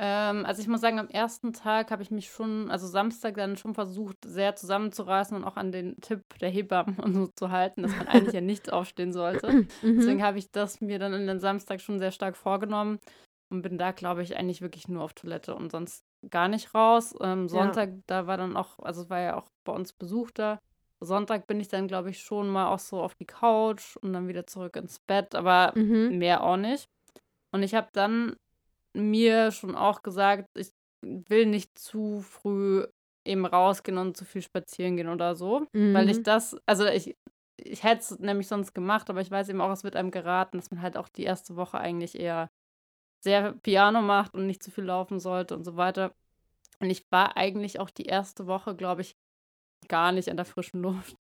Ähm, also ich muss sagen, am ersten Tag habe ich mich schon, also Samstag dann schon versucht, sehr zusammenzureißen und auch an den Tipp der Hebammen und so zu halten, dass man eigentlich ja nicht aufstehen sollte. Mhm. Deswegen habe ich das mir dann in den Samstag schon sehr stark vorgenommen und bin da, glaube ich, eigentlich wirklich nur auf Toilette und sonst gar nicht raus. Ähm, Sonntag, da war dann auch, also es war ja auch bei uns Besuch da. Sonntag bin ich dann, glaube ich, schon mal auch so auf die Couch und dann wieder zurück ins Bett, aber Mhm. mehr auch nicht. Und ich habe dann mir schon auch gesagt, ich will nicht zu früh eben rausgehen und zu viel spazieren gehen oder so. Weil ich Mhm. das, also ich, ich hätte es nämlich sonst gemacht, aber ich weiß eben auch, es wird einem geraten, dass man halt auch die erste Woche eigentlich eher sehr Piano macht und nicht zu viel laufen sollte und so weiter. Und ich war eigentlich auch die erste Woche, glaube ich, gar nicht an der frischen Luft.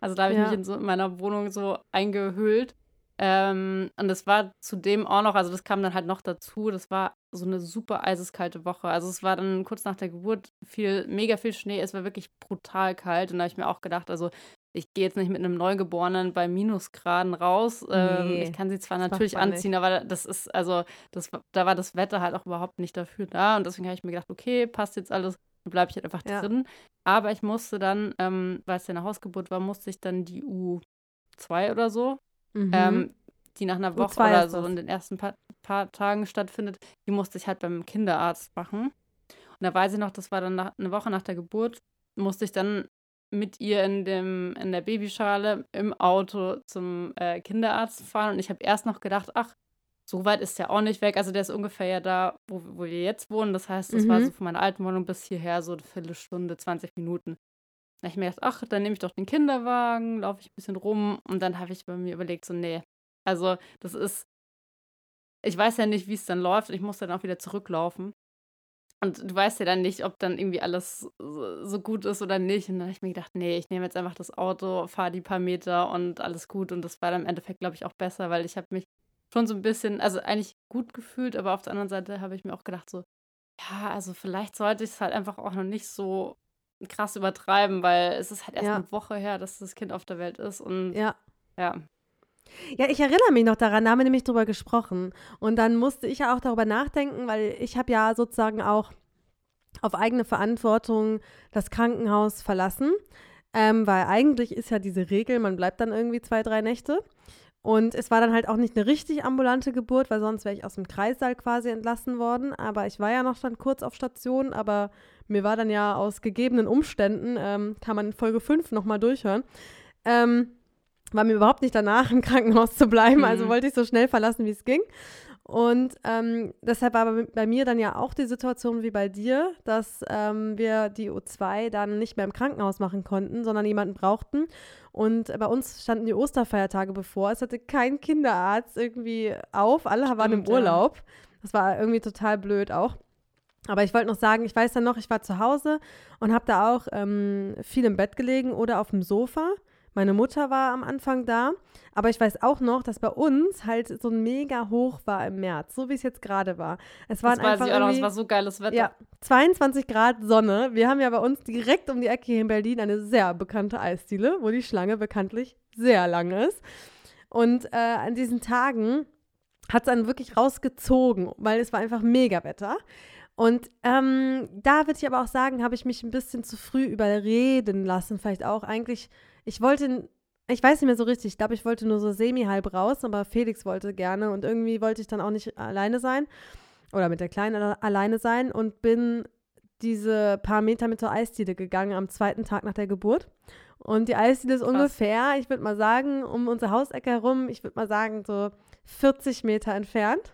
Also da habe ich Ja. mich in, so, in meiner Wohnung so eingehüllt. Ähm, und das war zudem auch noch, also das kam dann halt noch dazu, das war so eine super eiseskalte Woche. Also es war dann kurz nach der Geburt viel, mega viel Schnee, es war wirklich brutal kalt. Und da habe ich mir auch gedacht, also ich gehe jetzt nicht mit einem Neugeborenen bei Minusgraden raus. Ähm, Nee, ich kann sie zwar natürlich nicht. anziehen, aber das ist, also, das, da war das Wetter halt auch überhaupt nicht dafür da. Und deswegen habe ich mir gedacht, okay, passt jetzt alles, dann bleibe ich halt einfach Ja. drin. Aber ich musste dann, ähm, weil es ja eine Hausgeburt war, musste ich dann die U2 oder so, Mhm. ähm, die nach einer Woche U2 oder so in den ersten paar, paar Tagen stattfindet, die musste ich halt beim Kinderarzt machen. Und da weiß ich noch, das war dann nach, eine Woche nach der Geburt, musste ich dann mit ihr in, dem, in der Babyschale im Auto zum äh, Kinderarzt fahren. Und ich habe erst noch gedacht, ach, so weit ist der auch nicht weg. Also der ist ungefähr ja da, wo, wo wir jetzt wohnen. Das heißt, das mhm. war so von meiner alten Wohnung bis hierher so eine Viertelstunde, 20 Minuten. Da habe ich mir gedacht, ach, dann nehme ich doch den Kinderwagen, laufe ich ein bisschen rum. Und dann habe ich bei mir überlegt, so, nee. Also das ist, ich weiß ja nicht, wie es dann läuft. Ich muss dann auch wieder zurücklaufen. Und du weißt ja dann nicht, ob dann irgendwie alles so gut ist oder nicht. Und dann habe ich mir gedacht, nee, ich nehme jetzt einfach das Auto, fahre die paar Meter und alles gut. Und das war dann im Endeffekt, glaube ich, auch besser, weil ich habe mich schon so ein bisschen, also eigentlich gut gefühlt, aber auf der anderen Seite habe ich mir auch gedacht, so, ja, also vielleicht sollte ich es halt einfach auch noch nicht so krass übertreiben, weil es ist halt erst ja. eine Woche her, dass das Kind auf der Welt ist. Und ja. Ja. Ja, ich erinnere mich noch daran, da haben wir nämlich drüber gesprochen. Und dann musste ich ja auch darüber nachdenken, weil ich habe ja sozusagen auch auf eigene Verantwortung das Krankenhaus verlassen. Ähm, weil eigentlich ist ja diese Regel, man bleibt dann irgendwie zwei, drei Nächte. Und es war dann halt auch nicht eine richtig ambulante Geburt, weil sonst wäre ich aus dem Kreissaal quasi entlassen worden. Aber ich war ja noch dann kurz auf Station, aber mir war dann ja aus gegebenen Umständen, ähm, kann man in Folge 5 nochmal durchhören, ähm, war mir überhaupt nicht danach im Krankenhaus zu bleiben. Also mhm. Also wollte ich so schnell verlassen, wie es ging. Und ähm, deshalb war bei mir dann ja auch die Situation wie bei dir, dass ähm, wir die O2 dann nicht mehr im Krankenhaus machen konnten, sondern jemanden brauchten. Und bei uns standen die Osterfeiertage bevor. Es hatte kein Kinderarzt irgendwie auf. Alle Stimmt, waren im Urlaub. Das war irgendwie total blöd auch. Aber ich wollte noch sagen, ich weiß dann noch, ich war zu Hause und habe da auch ähm, viel im Bett gelegen oder auf dem Sofa. Meine Mutter war am Anfang da, aber ich weiß auch noch, dass bei uns halt so ein mega hoch war im März, so wie es jetzt gerade war. Es waren das einfach weiß ich auch noch, es war so geiles Wetter. Ja, 22 Grad Sonne. Wir haben ja bei uns direkt um die Ecke hier in Berlin eine sehr bekannte Eisdiele, wo die Schlange bekanntlich sehr lang ist. Und äh, an diesen Tagen hat es dann wirklich rausgezogen, weil es war einfach mega Wetter. Und ähm, da würde ich aber auch sagen, habe ich mich ein bisschen zu früh überreden lassen, vielleicht auch eigentlich ich wollte, ich weiß nicht mehr so richtig, ich glaube, ich wollte nur so semi-halb raus, aber Felix wollte gerne und irgendwie wollte ich dann auch nicht alleine sein oder mit der Kleinen alleine sein und bin diese paar Meter mit zur Eisdiele gegangen am zweiten Tag nach der Geburt. Und die Eisdiele ist Krass. ungefähr, ich würde mal sagen, um unsere Hausecke herum, ich würde mal sagen, so 40 Meter entfernt.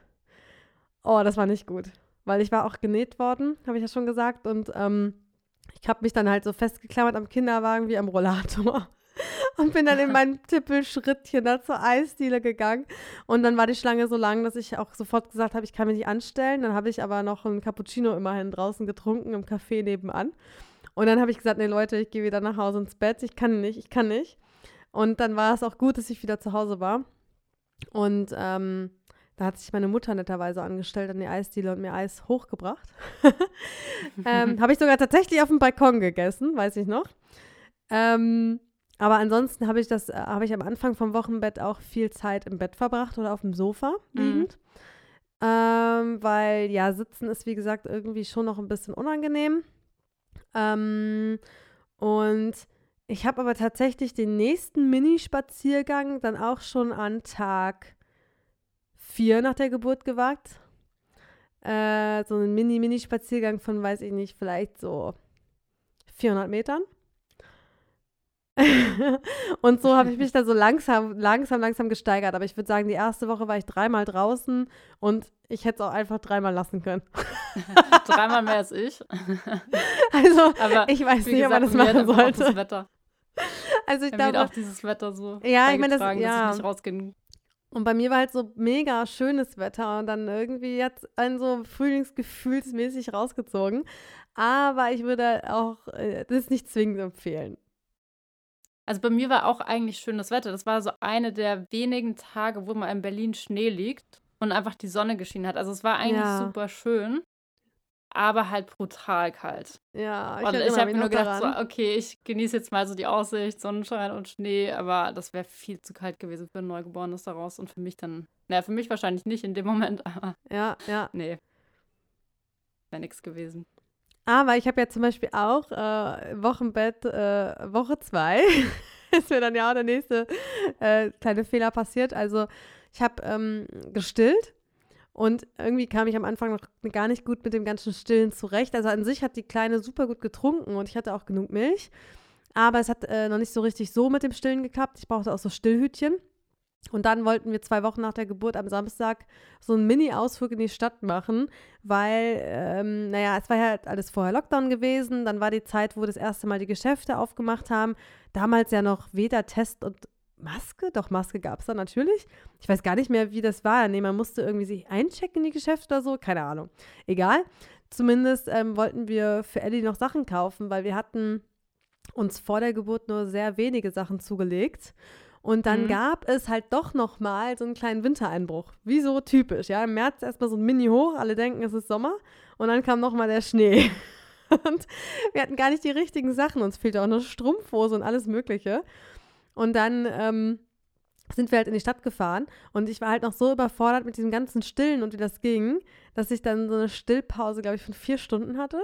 Oh, das war nicht gut, weil ich war auch genäht worden, habe ich ja schon gesagt. Und ähm, ich habe mich dann halt so festgeklammert am Kinderwagen wie am Rollator und bin dann in mein Tippelschrittchen da zur Eisdiele gegangen. Und dann war die Schlange so lang, dass ich auch sofort gesagt habe, ich kann mich nicht anstellen. Dann habe ich aber noch einen Cappuccino immerhin draußen getrunken im Café nebenan. Und dann habe ich gesagt, nee Leute, ich gehe wieder nach Hause ins Bett. Ich kann nicht, ich kann nicht. Und dann war es auch gut, dass ich wieder zu Hause war. Und ähm, da hat sich meine Mutter netterweise angestellt an die Eisdiele und mir Eis hochgebracht. ähm, habe ich sogar tatsächlich auf dem Balkon gegessen, weiß ich noch. Ähm, aber ansonsten habe ich das, äh, habe ich am Anfang vom Wochenbett auch viel Zeit im Bett verbracht oder auf dem Sofa mhm. liegend. Mhm. Ähm, weil ja, sitzen ist wie gesagt irgendwie schon noch ein bisschen unangenehm. Ähm, und ich habe aber tatsächlich den nächsten Mini-Spaziergang dann auch schon an Tag vier nach der Geburt gewagt. Äh, so einen Mini-Mini-Spaziergang von, weiß ich nicht, vielleicht so 400 Metern. und so habe ich mich da so langsam, langsam, langsam gesteigert. Aber ich würde sagen, die erste Woche war ich dreimal draußen und ich hätte es auch einfach dreimal lassen können. dreimal mehr als ich. Also, Aber ich weiß nicht, gesagt, ob man das machen sollte. Das Wetter. Also ich glaube auch dieses Wetter so. Ja, ich meine, das ja. dass ich nicht rausgehen und bei mir war halt so mega schönes Wetter und dann irgendwie jetzt ein so frühlingsgefühlsmäßig rausgezogen. Aber ich würde auch äh, das nicht zwingend empfehlen. Also bei mir war auch eigentlich schönes Wetter. Das war so eine der wenigen Tage, wo mal in Berlin Schnee liegt und einfach die Sonne geschienen hat. Also es war eigentlich ja. super schön, aber halt brutal kalt. Ja, ich und ich habe mir nur gedacht, so, okay, ich genieße jetzt mal so die Aussicht, Sonnenschein und Schnee, aber das wäre viel zu kalt gewesen für ein Neugeborenes daraus und für mich dann, naja, für mich wahrscheinlich nicht in dem Moment, aber. Ja, ja. Nee. Wäre nichts gewesen. Aber ich habe ja zum Beispiel auch äh, Wochenbett äh, Woche 2. ist mir dann ja auch der nächste äh, kleine Fehler passiert. Also ich habe ähm, gestillt Und irgendwie kam ich am Anfang noch gar nicht gut mit dem ganzen Stillen zurecht. Also an sich hat die Kleine super gut getrunken und ich hatte auch genug Milch. Aber es hat äh, noch nicht so richtig so mit dem Stillen geklappt. Ich brauchte auch so Stillhütchen. Und dann wollten wir zwei Wochen nach der Geburt am Samstag so einen Mini-Ausflug in die Stadt machen, weil, ähm, naja, es war ja halt alles vorher Lockdown gewesen. Dann war die Zeit, wo das erste Mal die Geschäfte aufgemacht haben. Damals ja noch weder Test und Maske? Doch, Maske gab es da natürlich. Ich weiß gar nicht mehr, wie das war. Nee, man musste irgendwie sich einchecken in die Geschäfte oder so. Keine Ahnung. Egal. Zumindest ähm, wollten wir für Ellie noch Sachen kaufen, weil wir hatten uns vor der Geburt nur sehr wenige Sachen zugelegt. Und dann mhm. gab es halt doch noch mal so einen kleinen Wintereinbruch. Wie so typisch, ja. Im März erstmal so ein Mini hoch, alle denken, es ist Sommer. Und dann kam noch mal der Schnee. und wir hatten gar nicht die richtigen Sachen. Uns fehlte auch eine Strumpfhose und alles Mögliche. Und dann ähm, sind wir halt in die Stadt gefahren. Und ich war halt noch so überfordert mit diesem ganzen Stillen und wie das ging, dass ich dann so eine Stillpause, glaube ich, von vier Stunden hatte.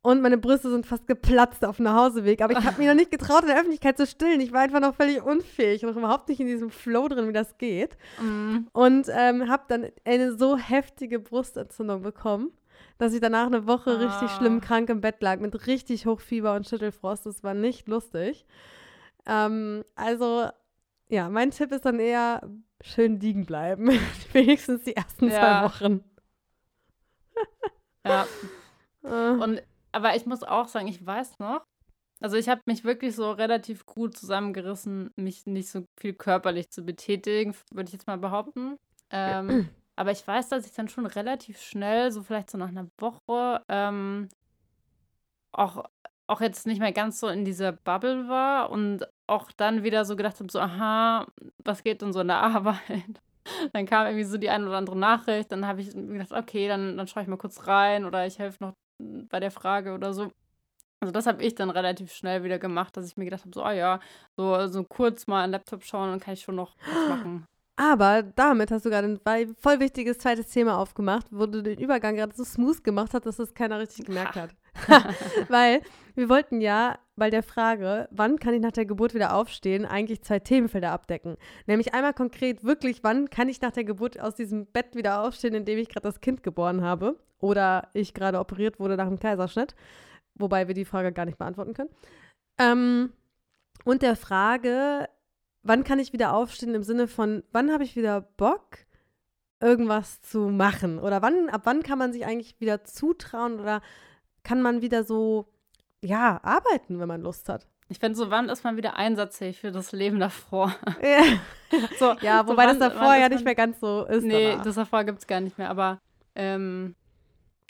Und meine Brüste sind fast geplatzt auf dem Nachhauseweg. Aber ich habe mich noch nicht getraut, in der Öffentlichkeit zu stillen. Ich war einfach noch völlig unfähig und noch überhaupt nicht in diesem Flow drin, wie das geht. Mm. Und ähm, habe dann eine so heftige Brustentzündung bekommen, dass ich danach eine Woche ah. richtig schlimm krank im Bett lag mit richtig Hochfieber und Schüttelfrost. Das war nicht lustig. Ähm, also, ja, mein Tipp ist dann eher schön liegen bleiben. Wenigstens die ersten ja. zwei Wochen. ja. Äh. Und aber ich muss auch sagen, ich weiß noch, also ich habe mich wirklich so relativ gut zusammengerissen, mich nicht so viel körperlich zu betätigen, würde ich jetzt mal behaupten. Ähm, aber ich weiß, dass ich dann schon relativ schnell, so vielleicht so nach einer Woche, ähm, auch, auch jetzt nicht mehr ganz so in dieser Bubble war und auch dann wieder so gedacht habe, so, aha, was geht denn so in der Arbeit? Dann kam irgendwie so die eine oder andere Nachricht, dann habe ich gedacht, okay, dann, dann schaue ich mal kurz rein oder ich helfe noch bei der Frage oder so. Also das habe ich dann relativ schnell wieder gemacht, dass ich mir gedacht habe, so, ah ja, so, so kurz mal einen Laptop schauen, dann kann ich schon noch was machen. Aber damit hast du gerade ein voll wichtiges zweites Thema aufgemacht, wo du den Übergang gerade so smooth gemacht hast, dass das keiner richtig gemerkt hat. weil wir wollten ja bei der Frage, wann kann ich nach der Geburt wieder aufstehen, eigentlich zwei Themenfelder abdecken. Nämlich einmal konkret wirklich, wann kann ich nach der Geburt aus diesem Bett wieder aufstehen, in dem ich gerade das Kind geboren habe oder ich gerade operiert wurde nach einem Kaiserschnitt, wobei wir die Frage gar nicht beantworten können. Ähm, und der Frage, wann kann ich wieder aufstehen im Sinne von, wann habe ich wieder Bock, irgendwas zu machen? Oder wann, ab wann kann man sich eigentlich wieder zutrauen oder kann man wieder so, ja, arbeiten, wenn man Lust hat? Ich finde, so wann ist man wieder einsatzfähig für das Leben davor? Ja, so, ja wobei so wann, das davor ja nicht mehr ganz so ist. Nee, danach. das davor gibt es gar nicht mehr. Aber ähm,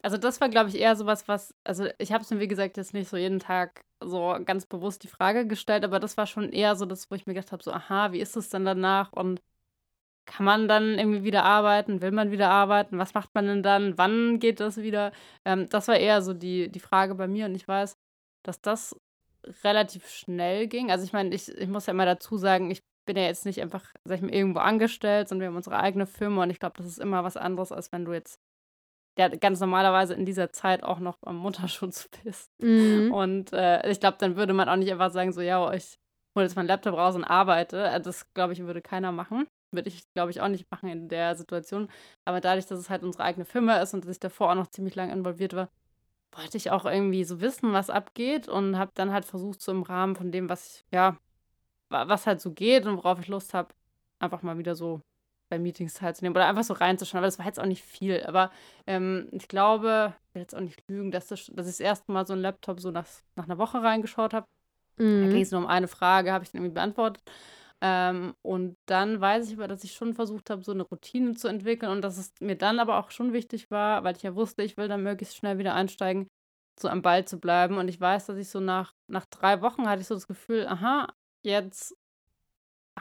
also das war, glaube ich, eher sowas, was, also ich habe es mir, wie gesagt, jetzt nicht so jeden Tag so ganz bewusst die Frage gestellt, aber das war schon eher so das, wo ich mir gedacht habe, so, aha, wie ist es denn danach und kann man dann irgendwie wieder arbeiten? Will man wieder arbeiten? Was macht man denn dann? Wann geht das wieder? Ähm, das war eher so die, die Frage bei mir und ich weiß, dass das relativ schnell ging. Also ich meine, ich, ich muss ja immer dazu sagen, ich bin ja jetzt nicht einfach, sag ich mal, irgendwo angestellt, sondern wir haben unsere eigene Firma und ich glaube, das ist immer was anderes, als wenn du jetzt ja ganz normalerweise in dieser Zeit auch noch am Mutterschutz bist. Mhm. Und äh, ich glaube, dann würde man auch nicht einfach sagen, so, ja, ich hole jetzt meinen Laptop raus und arbeite. Äh, das, glaube ich, würde keiner machen. Würde ich, glaube ich, auch nicht machen in der Situation. Aber dadurch, dass es halt unsere eigene Firma ist und dass ich davor auch noch ziemlich lange involviert war, wollte ich auch irgendwie so wissen, was abgeht und habe dann halt versucht, so im Rahmen von dem, was ich, ja, was halt so geht und worauf ich Lust habe, einfach mal wieder so bei Meetings teilzunehmen oder einfach so reinzuschauen. Aber das war jetzt auch nicht viel. Aber ähm, ich glaube, ich will jetzt auch nicht lügen, dass, das, dass ich das erste Mal so einen Laptop so nach, nach einer Woche reingeschaut habe. Mhm. Da ging es nur um eine Frage, habe ich dann irgendwie beantwortet. Ähm, und dann weiß ich aber, dass ich schon versucht habe, so eine Routine zu entwickeln und dass es mir dann aber auch schon wichtig war, weil ich ja wusste, ich will dann möglichst schnell wieder einsteigen, so am Ball zu bleiben. Und ich weiß, dass ich so nach, nach drei Wochen hatte ich so das Gefühl, aha, jetzt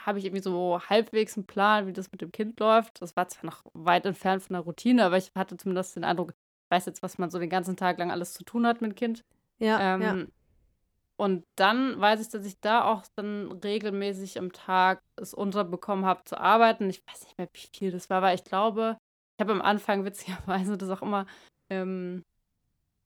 habe ich irgendwie so halbwegs einen Plan, wie das mit dem Kind läuft. Das war zwar noch weit entfernt von der Routine, aber ich hatte zumindest den Eindruck, ich weiß jetzt, was man so den ganzen Tag lang alles zu tun hat mit Kind. Ja, ähm, ja. Und dann weiß ich, dass ich da auch dann regelmäßig am Tag es unterbekommen habe zu arbeiten. Ich weiß nicht mehr, wie viel das war, weil ich glaube, ich habe am Anfang witzigerweise das auch immer ähm,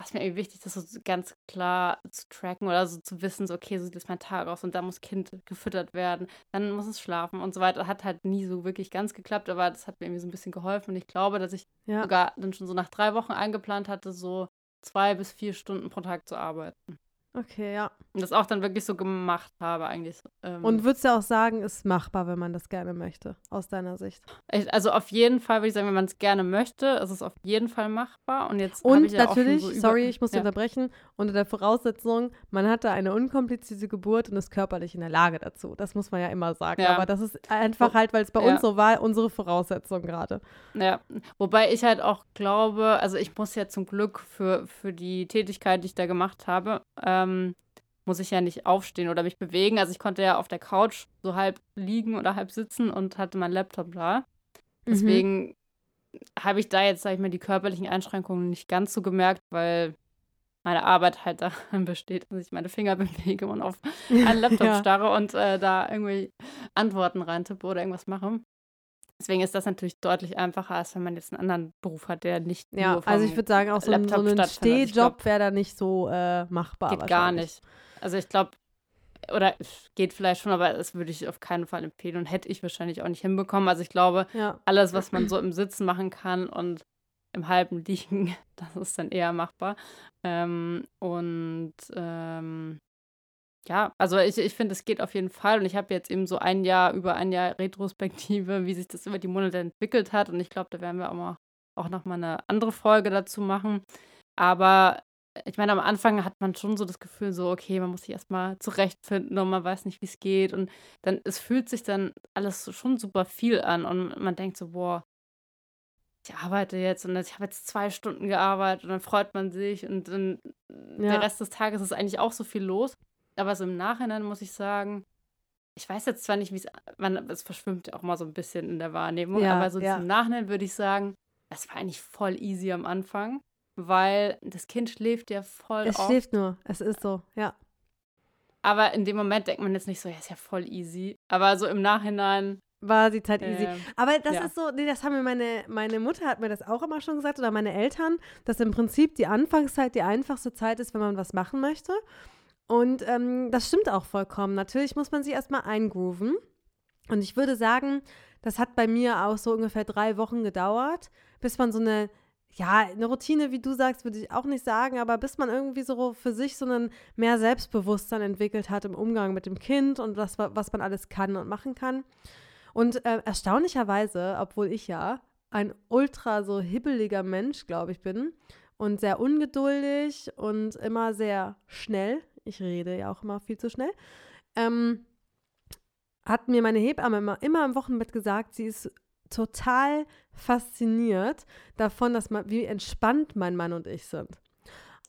ist mir irgendwie wichtig, das so ganz klar zu tracken oder so zu wissen, so, okay, so sieht jetzt mein Tag aus und da muss Kind gefüttert werden, dann muss es schlafen und so weiter. Hat halt nie so wirklich ganz geklappt, aber das hat mir irgendwie so ein bisschen geholfen und ich glaube, dass ich Ja. sogar dann schon so nach drei Wochen eingeplant hatte, so zwei bis vier Stunden pro Tag zu arbeiten. Okay, ja. Und das auch dann wirklich so gemacht habe, eigentlich. Ähm, Und würdest du auch sagen, ist machbar, wenn man das gerne möchte, aus deiner Sicht? ich, also auf jeden Fall würde ich sagen, wenn man es gerne möchte, ist es auf jeden Fall machbar. Und jetzt Und ich ja natürlich, so über, sorry, ich muss ja. unterbrechen, unter der Voraussetzung, man hatte eine unkomplizierte Geburt und ist körperlich in der Lage dazu. Das muss man ja immer sagen. Ja. Aber das ist einfach halt, weil es bei ja. uns so war, unsere Voraussetzung gerade. Ja, wobei ich halt auch glaube, also ich muss ja zum Glück für, für die Tätigkeit, die ich da gemacht habe, ähm, muss ich ja nicht aufstehen oder mich bewegen. Also ich konnte ja auf der Couch so halb liegen oder halb sitzen und hatte meinen Laptop da. Mhm. Deswegen habe ich da jetzt, sag ich mal, die körperlichen Einschränkungen nicht ganz so gemerkt, weil meine Arbeit halt darin besteht, dass ich meine Finger bewege und auf einen Laptop Ja. starre und äh, da irgendwie Antworten reintippe oder irgendwas mache. Deswegen ist das natürlich deutlich einfacher, als wenn man jetzt einen anderen Beruf hat, der nicht Ja, nur vom also ich würde sagen, auch so ein, so Laptop ein stattfindet. Ich Stehjob wäre da nicht so äh, machbar. geht gar nicht. Also ich glaube, oder geht vielleicht schon, aber das würde ich auf keinen Fall empfehlen und hätte ich wahrscheinlich auch nicht hinbekommen. Also ich glaube, Ja, alles, was man so im Sitzen machen kann und im halben Liegen, das ist dann eher machbar. Ähm, und ähm, ja, also ich, ich finde, es geht auf jeden Fall. Und ich habe jetzt eben so ein Jahr, über ein Jahr Retrospektive, wie sich das über die Monate entwickelt hat. Und ich glaube, da werden wir auch, mal, auch noch mal eine andere Folge dazu machen. Aber ich meine, am Anfang hat man schon so das Gefühl, so, okay, man muss sich erstmal zurechtfinden und man weiß nicht, wie es geht. Und dann, es fühlt sich dann alles so schon super viel an. Und man denkt so, boah, ich arbeite jetzt und ich habe jetzt zwei Stunden gearbeitet und dann freut man sich und dann Ja. der Rest des Tages ist eigentlich auch so viel los. Aber so im Nachhinein muss ich sagen, ich weiß jetzt zwar nicht, wie es, es verschwimmt ja auch mal so ein bisschen in der Wahrnehmung, Ja, aber so ja. im Nachhinein würde ich sagen, das war eigentlich voll easy am Anfang, weil das Kind schläft ja voll es oft. schläft nur. Es ist so, ja. Aber in dem Moment denkt man jetzt nicht so, ja, ist ja voll easy. Aber so im Nachhinein, War die Zeit easy. ähm, Aber das ja. ist so, nee, das haben mir meine, meine Mutter hat mir das auch immer schon gesagt oder meine Eltern, dass im Prinzip die Anfangszeit die einfachste Zeit ist, wenn man was machen möchte. Und ähm, das stimmt auch vollkommen. Natürlich muss man sich erstmal eingrooven. Und ich würde sagen, das hat bei mir auch so ungefähr drei Wochen gedauert, bis man so eine, ja, eine Routine, wie du sagst, würde ich auch nicht sagen, aber bis man irgendwie so für sich so ein mehr Selbstbewusstsein entwickelt hat im Umgang mit dem Kind und was, was man alles kann und machen kann. Und äh, erstaunlicherweise, obwohl ich ja ein ultra so hibbeliger Mensch, glaube ich, bin und sehr ungeduldig und immer sehr schnell, ich rede ja auch immer viel zu schnell, ähm, hat mir meine Hebamme immer, immer im Wochenbett gesagt, sie ist total fasziniert davon, dass man, wie entspannt mein Mann und ich sind.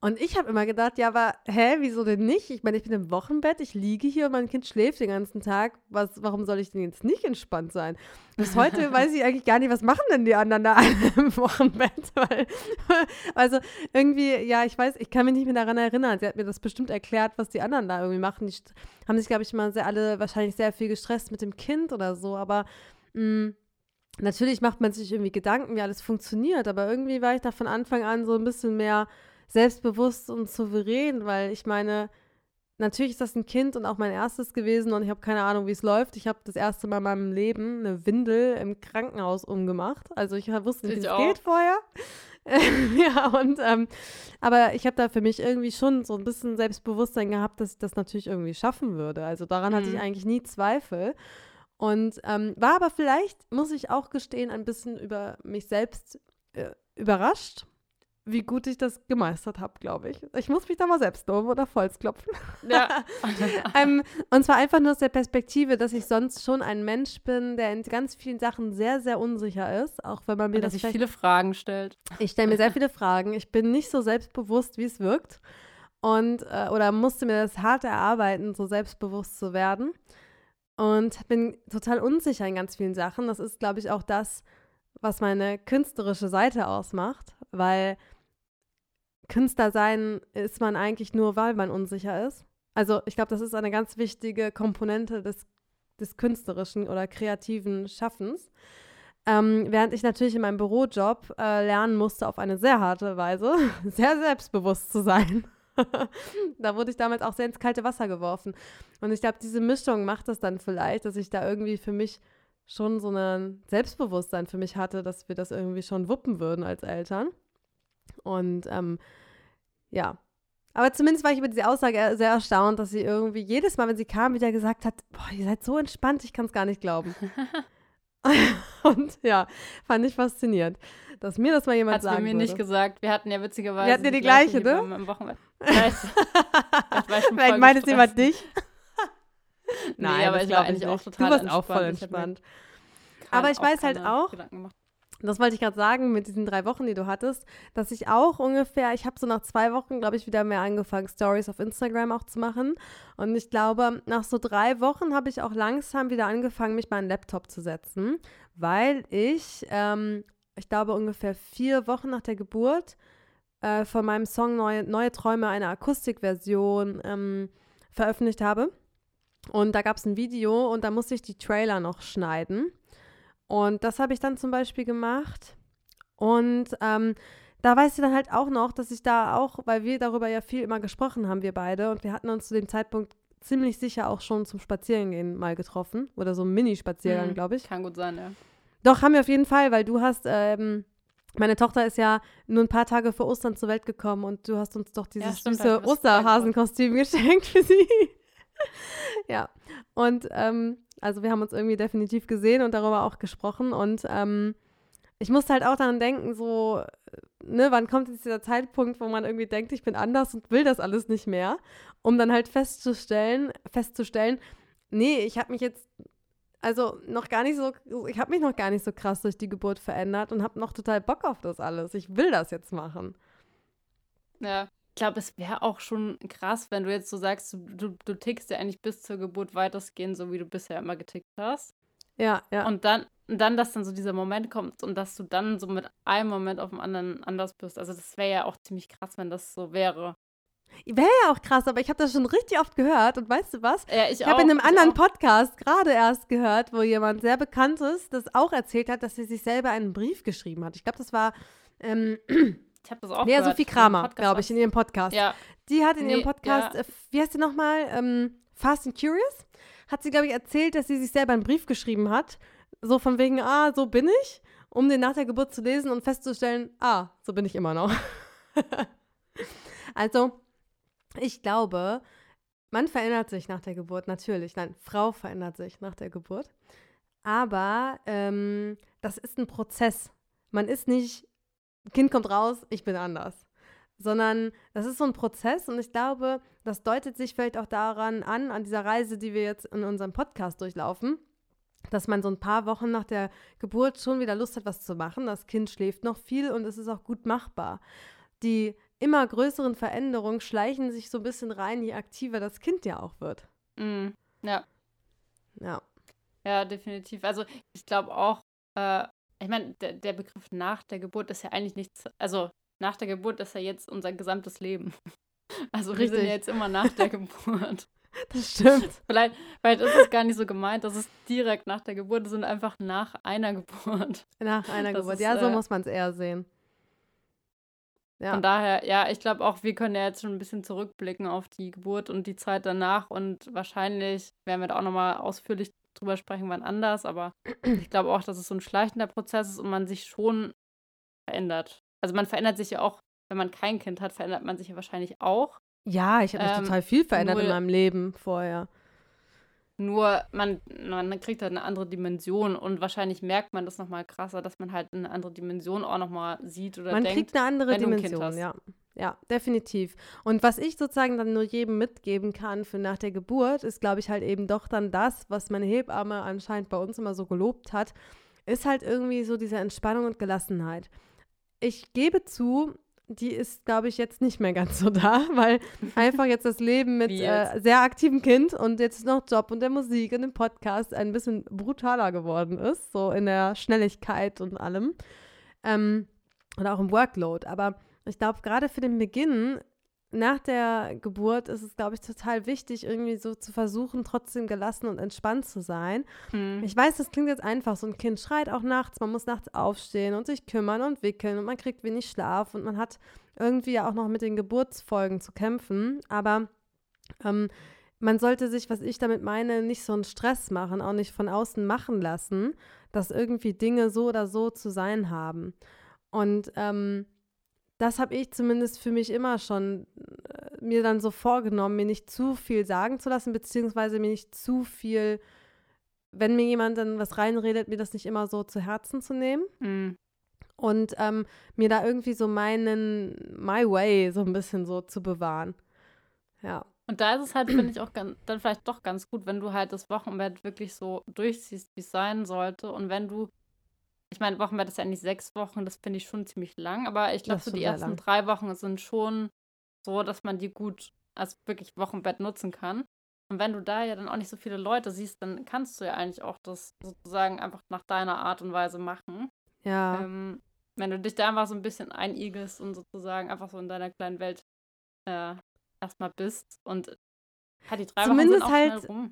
Und ich habe immer gedacht, ja, aber hä, wieso denn nicht? Ich meine, ich bin im Wochenbett, ich liege hier und mein Kind schläft den ganzen Tag. Was, warum soll ich denn jetzt nicht entspannt sein? Bis heute weiß ich eigentlich gar nicht, was machen denn die anderen da im Wochenbett? Weil, also irgendwie, ja, ich weiß, ich kann mich nicht mehr daran erinnern. Sie hat mir das bestimmt erklärt, was die anderen da irgendwie machen. Die haben sich, glaube ich, mal sehr, alle wahrscheinlich sehr viel gestresst mit dem Kind oder so, aber mh, natürlich macht man sich irgendwie Gedanken, wie alles funktioniert, aber irgendwie war ich da von Anfang an so ein bisschen mehr selbstbewusst und souverän, weil ich meine, natürlich ist das ein Kind und auch mein erstes gewesen und ich habe keine Ahnung, wie es läuft. Ich habe das erste Mal in meinem Leben eine Windel im Krankenhaus umgemacht. Also ich wusste nicht, Ich wie es geht vorher. ja, und ähm, aber ich habe da für mich irgendwie schon so ein bisschen Selbstbewusstsein gehabt, dass ich das natürlich irgendwie schaffen würde. Also daran hatte ich Mhm. eigentlich nie Zweifel. Und ähm, war aber vielleicht, muss ich auch gestehen, ein bisschen über mich selbst äh, überrascht, wie gut ich das gemeistert habe, glaube ich. Ich muss mich da mal selbst loben oder Holz klopfen. ja. ähm, und zwar einfach nur aus der Perspektive, dass ich sonst schon ein Mensch bin, der in ganz vielen Sachen sehr, sehr unsicher ist, auch wenn man mir dass das sich vielleicht viele Fragen stellt. ich stelle mir sehr viele Fragen. Ich bin nicht so selbstbewusst, wie es wirkt. Und, äh, oder musste mir das hart erarbeiten, so selbstbewusst zu werden. Und bin total unsicher in ganz vielen Sachen. Das ist, glaube ich, auch das, was meine künstlerische Seite ausmacht. Weil Künstler sein ist man eigentlich nur, weil man unsicher ist. Also ich glaube, das ist eine ganz wichtige Komponente des, des künstlerischen oder kreativen Schaffens. Ähm, während ich natürlich in meinem Bürojob äh, lernen musste, auf eine sehr harte Weise, sehr selbstbewusst zu sein. da wurde ich damals auch sehr ins kalte Wasser geworfen. Und ich glaube, diese Mischung macht das dann vielleicht, dass ich da irgendwie für mich schon so ein Selbstbewusstsein für mich hatte, dass wir das irgendwie schon wuppen würden als Eltern. Und ähm, ja. Aber zumindest war ich über diese Aussage sehr erstaunt, dass sie irgendwie jedes Mal, wenn sie kam, wieder gesagt hat, boah, ihr seid so entspannt, ich kann es gar nicht glauben. und ja, fand ich faszinierend, dass mir das mal jemand Hat's sagen Hat mir würde. nicht gesagt. Wir hatten ja witzigerweise Wir hatten ja die, die gleiche, gleiche, ne? Im Wochenende. Vielleicht, meint es jemand dich? Nein, nee, aber ich war eigentlich auch total Du warst entspannt. auch voll entspannt. Aber ich weiß halt auch, das wollte ich gerade sagen, mit diesen drei Wochen, die du hattest, dass ich auch ungefähr, ich habe so nach zwei Wochen, glaube ich, wieder mehr angefangen, Stories auf Instagram auch zu machen. Und ich glaube, nach so drei Wochen habe ich auch langsam wieder angefangen, mich den Laptop zu setzen, weil ich, ähm, ich glaube, ungefähr vier Wochen nach der Geburt äh, von meinem Song Neue, Neue Träume eine Akustikversion ähm, veröffentlicht habe. Und da gab es ein Video und da musste ich die Trailer noch schneiden. Und das habe ich dann zum Beispiel gemacht. Und ähm, da weißt du dann halt auch noch, dass ich da auch, weil wir darüber ja viel immer gesprochen haben, wir beide, und wir hatten uns zu dem Zeitpunkt ziemlich sicher auch schon zum Spazierengehen mal getroffen. Oder so ein Mini-Spaziergang, mhm, glaube ich. Kann gut sein, ja. Doch, haben wir auf jeden Fall, weil du hast, ähm, meine Tochter ist ja nur ein paar Tage vor Ostern zur Welt gekommen und du hast uns doch dieses ja, stimmt, süße Osterhasenkostüm geschenkt für sie. ja. Und ähm, also wir haben uns irgendwie definitiv gesehen und darüber auch gesprochen. Und ähm, ich musste halt auch daran denken, so, ne, wann kommt jetzt dieser Zeitpunkt, wo man irgendwie denkt, ich bin anders und will das alles nicht mehr, um dann halt festzustellen, festzustellen, nee, ich habe mich jetzt also noch gar nicht so, ich habe mich noch gar nicht so krass durch die Geburt verändert und habe noch total Bock auf das alles. Ich will das jetzt machen. Ja, ich glaube, es wäre auch schon krass, wenn du jetzt so sagst, du, du, tickst ja eigentlich bis zur Geburt weitestgehend, so wie du bisher immer getickt hast. Ja, ja. Und dann, dann, dass dann so dieser Moment kommt und dass du dann so mit einem Moment auf dem anderen anders bist. Also das wäre ja auch ziemlich krass, wenn das so wäre. Wäre ja auch krass, aber ich habe das schon richtig oft gehört und weißt du was? Ja, ich ich habe in einem anderen auch. Podcast gerade erst gehört, wo jemand sehr bekanntes das auch erzählt hat, dass sie sich selber einen Brief geschrieben hat. Ich glaube, das war ähm, Ich habe das auch Lea Sophie Kramer, glaube ich, in ihrem Podcast. Ja. Die hat in nee, ihrem Podcast, ja. äh, wie heißt sie nochmal, ähm, Fast and Curious, hat sie, glaube ich, erzählt, dass sie sich selber einen Brief geschrieben hat. So von wegen, ah, so bin ich, um den nach der Geburt zu lesen und festzustellen, ah, so bin ich immer noch. also, ich glaube, man verändert sich nach der Geburt, natürlich. Nein, Frau verändert sich nach der Geburt. Aber ähm, das ist ein Prozess. Man ist nicht Kind kommt raus, ich bin anders. Sondern das ist so ein Prozess und ich glaube, das deutet sich vielleicht auch daran an, an dieser Reise, die wir jetzt in unserem Podcast durchlaufen, dass man so ein paar Wochen nach der Geburt schon wieder Lust hat, was zu machen. Das Kind schläft noch viel und es ist auch gut machbar. Die immer größeren Veränderungen schleichen sich so ein bisschen rein, je aktiver das Kind ja auch wird. Mm, ja. Ja. Ja, definitiv. Also ich glaube auch, äh, ich meine, der, der Begriff nach der Geburt ist ja eigentlich nichts, also nach der Geburt ist ja jetzt unser gesamtes Leben. Also Richtig. wir sind ja jetzt immer nach der Geburt. Das stimmt. Vielleicht, vielleicht ist es gar nicht so gemeint, dass es direkt nach der Geburt ist, sondern einfach nach einer Geburt. Nach einer das Geburt, ist, ja, so äh, muss man es eher sehen. Ja. Von daher, ja, ich glaube auch, wir können ja jetzt schon ein bisschen zurückblicken auf die Geburt und die Zeit danach und wahrscheinlich werden wir da auch nochmal ausführlich drüber sprechen, wann anders, aber ich glaube auch, dass es so ein schleichender Prozess ist und man sich schon verändert. Also man verändert sich ja auch, wenn man kein Kind hat, verändert man sich ja wahrscheinlich auch. Ja, ich habe mich ähm, total viel verändert nur, in meinem Leben vorher. Nur man, man kriegt halt eine andere Dimension und wahrscheinlich merkt man das nochmal krasser, dass man halt eine andere Dimension auch nochmal sieht oder man denkt. Man kriegt eine andere Dimension, ja. Ja, definitiv. Und was ich sozusagen dann nur jedem mitgeben kann für nach der Geburt, ist, glaube ich, halt eben doch dann das, was meine Hebamme anscheinend bei uns immer so gelobt hat, ist halt irgendwie so diese Entspannung und Gelassenheit. Ich gebe zu, die ist, glaube ich, jetzt nicht mehr ganz so da, weil einfach jetzt das Leben mit äh, sehr aktivem Kind und jetzt noch Job und der Musik und dem Podcast ein bisschen brutaler geworden ist, so in der Schnelligkeit und allem. Ähm, und auch im Workload. Aber ich glaube, gerade für den Beginn nach der Geburt ist es, glaube ich, total wichtig, irgendwie so zu versuchen, trotzdem gelassen und entspannt zu sein. Mhm. Ich weiß, das klingt jetzt einfach. So ein Kind schreit auch nachts, man muss nachts aufstehen und sich kümmern und wickeln und man kriegt wenig Schlaf und man hat irgendwie ja auch noch mit den Geburtsfolgen zu kämpfen. Aber ähm, man sollte sich, was ich damit meine, nicht so einen Stress machen, auch nicht von außen machen lassen, dass irgendwie Dinge so oder so zu sein haben. Und ähm, das habe ich zumindest für mich immer schon äh, mir dann so vorgenommen, mir nicht zu viel sagen zu lassen, beziehungsweise mir nicht zu viel, wenn mir jemand dann was reinredet, mir das nicht immer so zu Herzen zu nehmen. Mhm. Und ähm, mir da irgendwie so meinen, my way so ein bisschen so zu bewahren. Ja. Und da ist es halt, finde ich, auch ganz, dann vielleicht doch ganz gut, wenn du halt das Wochenbett wirklich so durchziehst, wie es sein sollte. Und wenn du, ich meine, Wochenbett ist ja nicht sechs Wochen, das finde ich schon ziemlich lang, aber ich glaube, so die ersten lang. drei Wochen sind schon so, dass man die gut als wirklich Wochenbett nutzen kann. Und wenn du da ja dann auch nicht so viele Leute siehst, dann kannst du ja eigentlich auch das sozusagen einfach nach deiner Art und Weise machen. Ja. Ähm, wenn du dich da einfach so ein bisschen einigelst und sozusagen einfach so in deiner kleinen Welt äh, erstmal bist und ja, die drei Zumindest Wochen sind auch halt- schnell rum.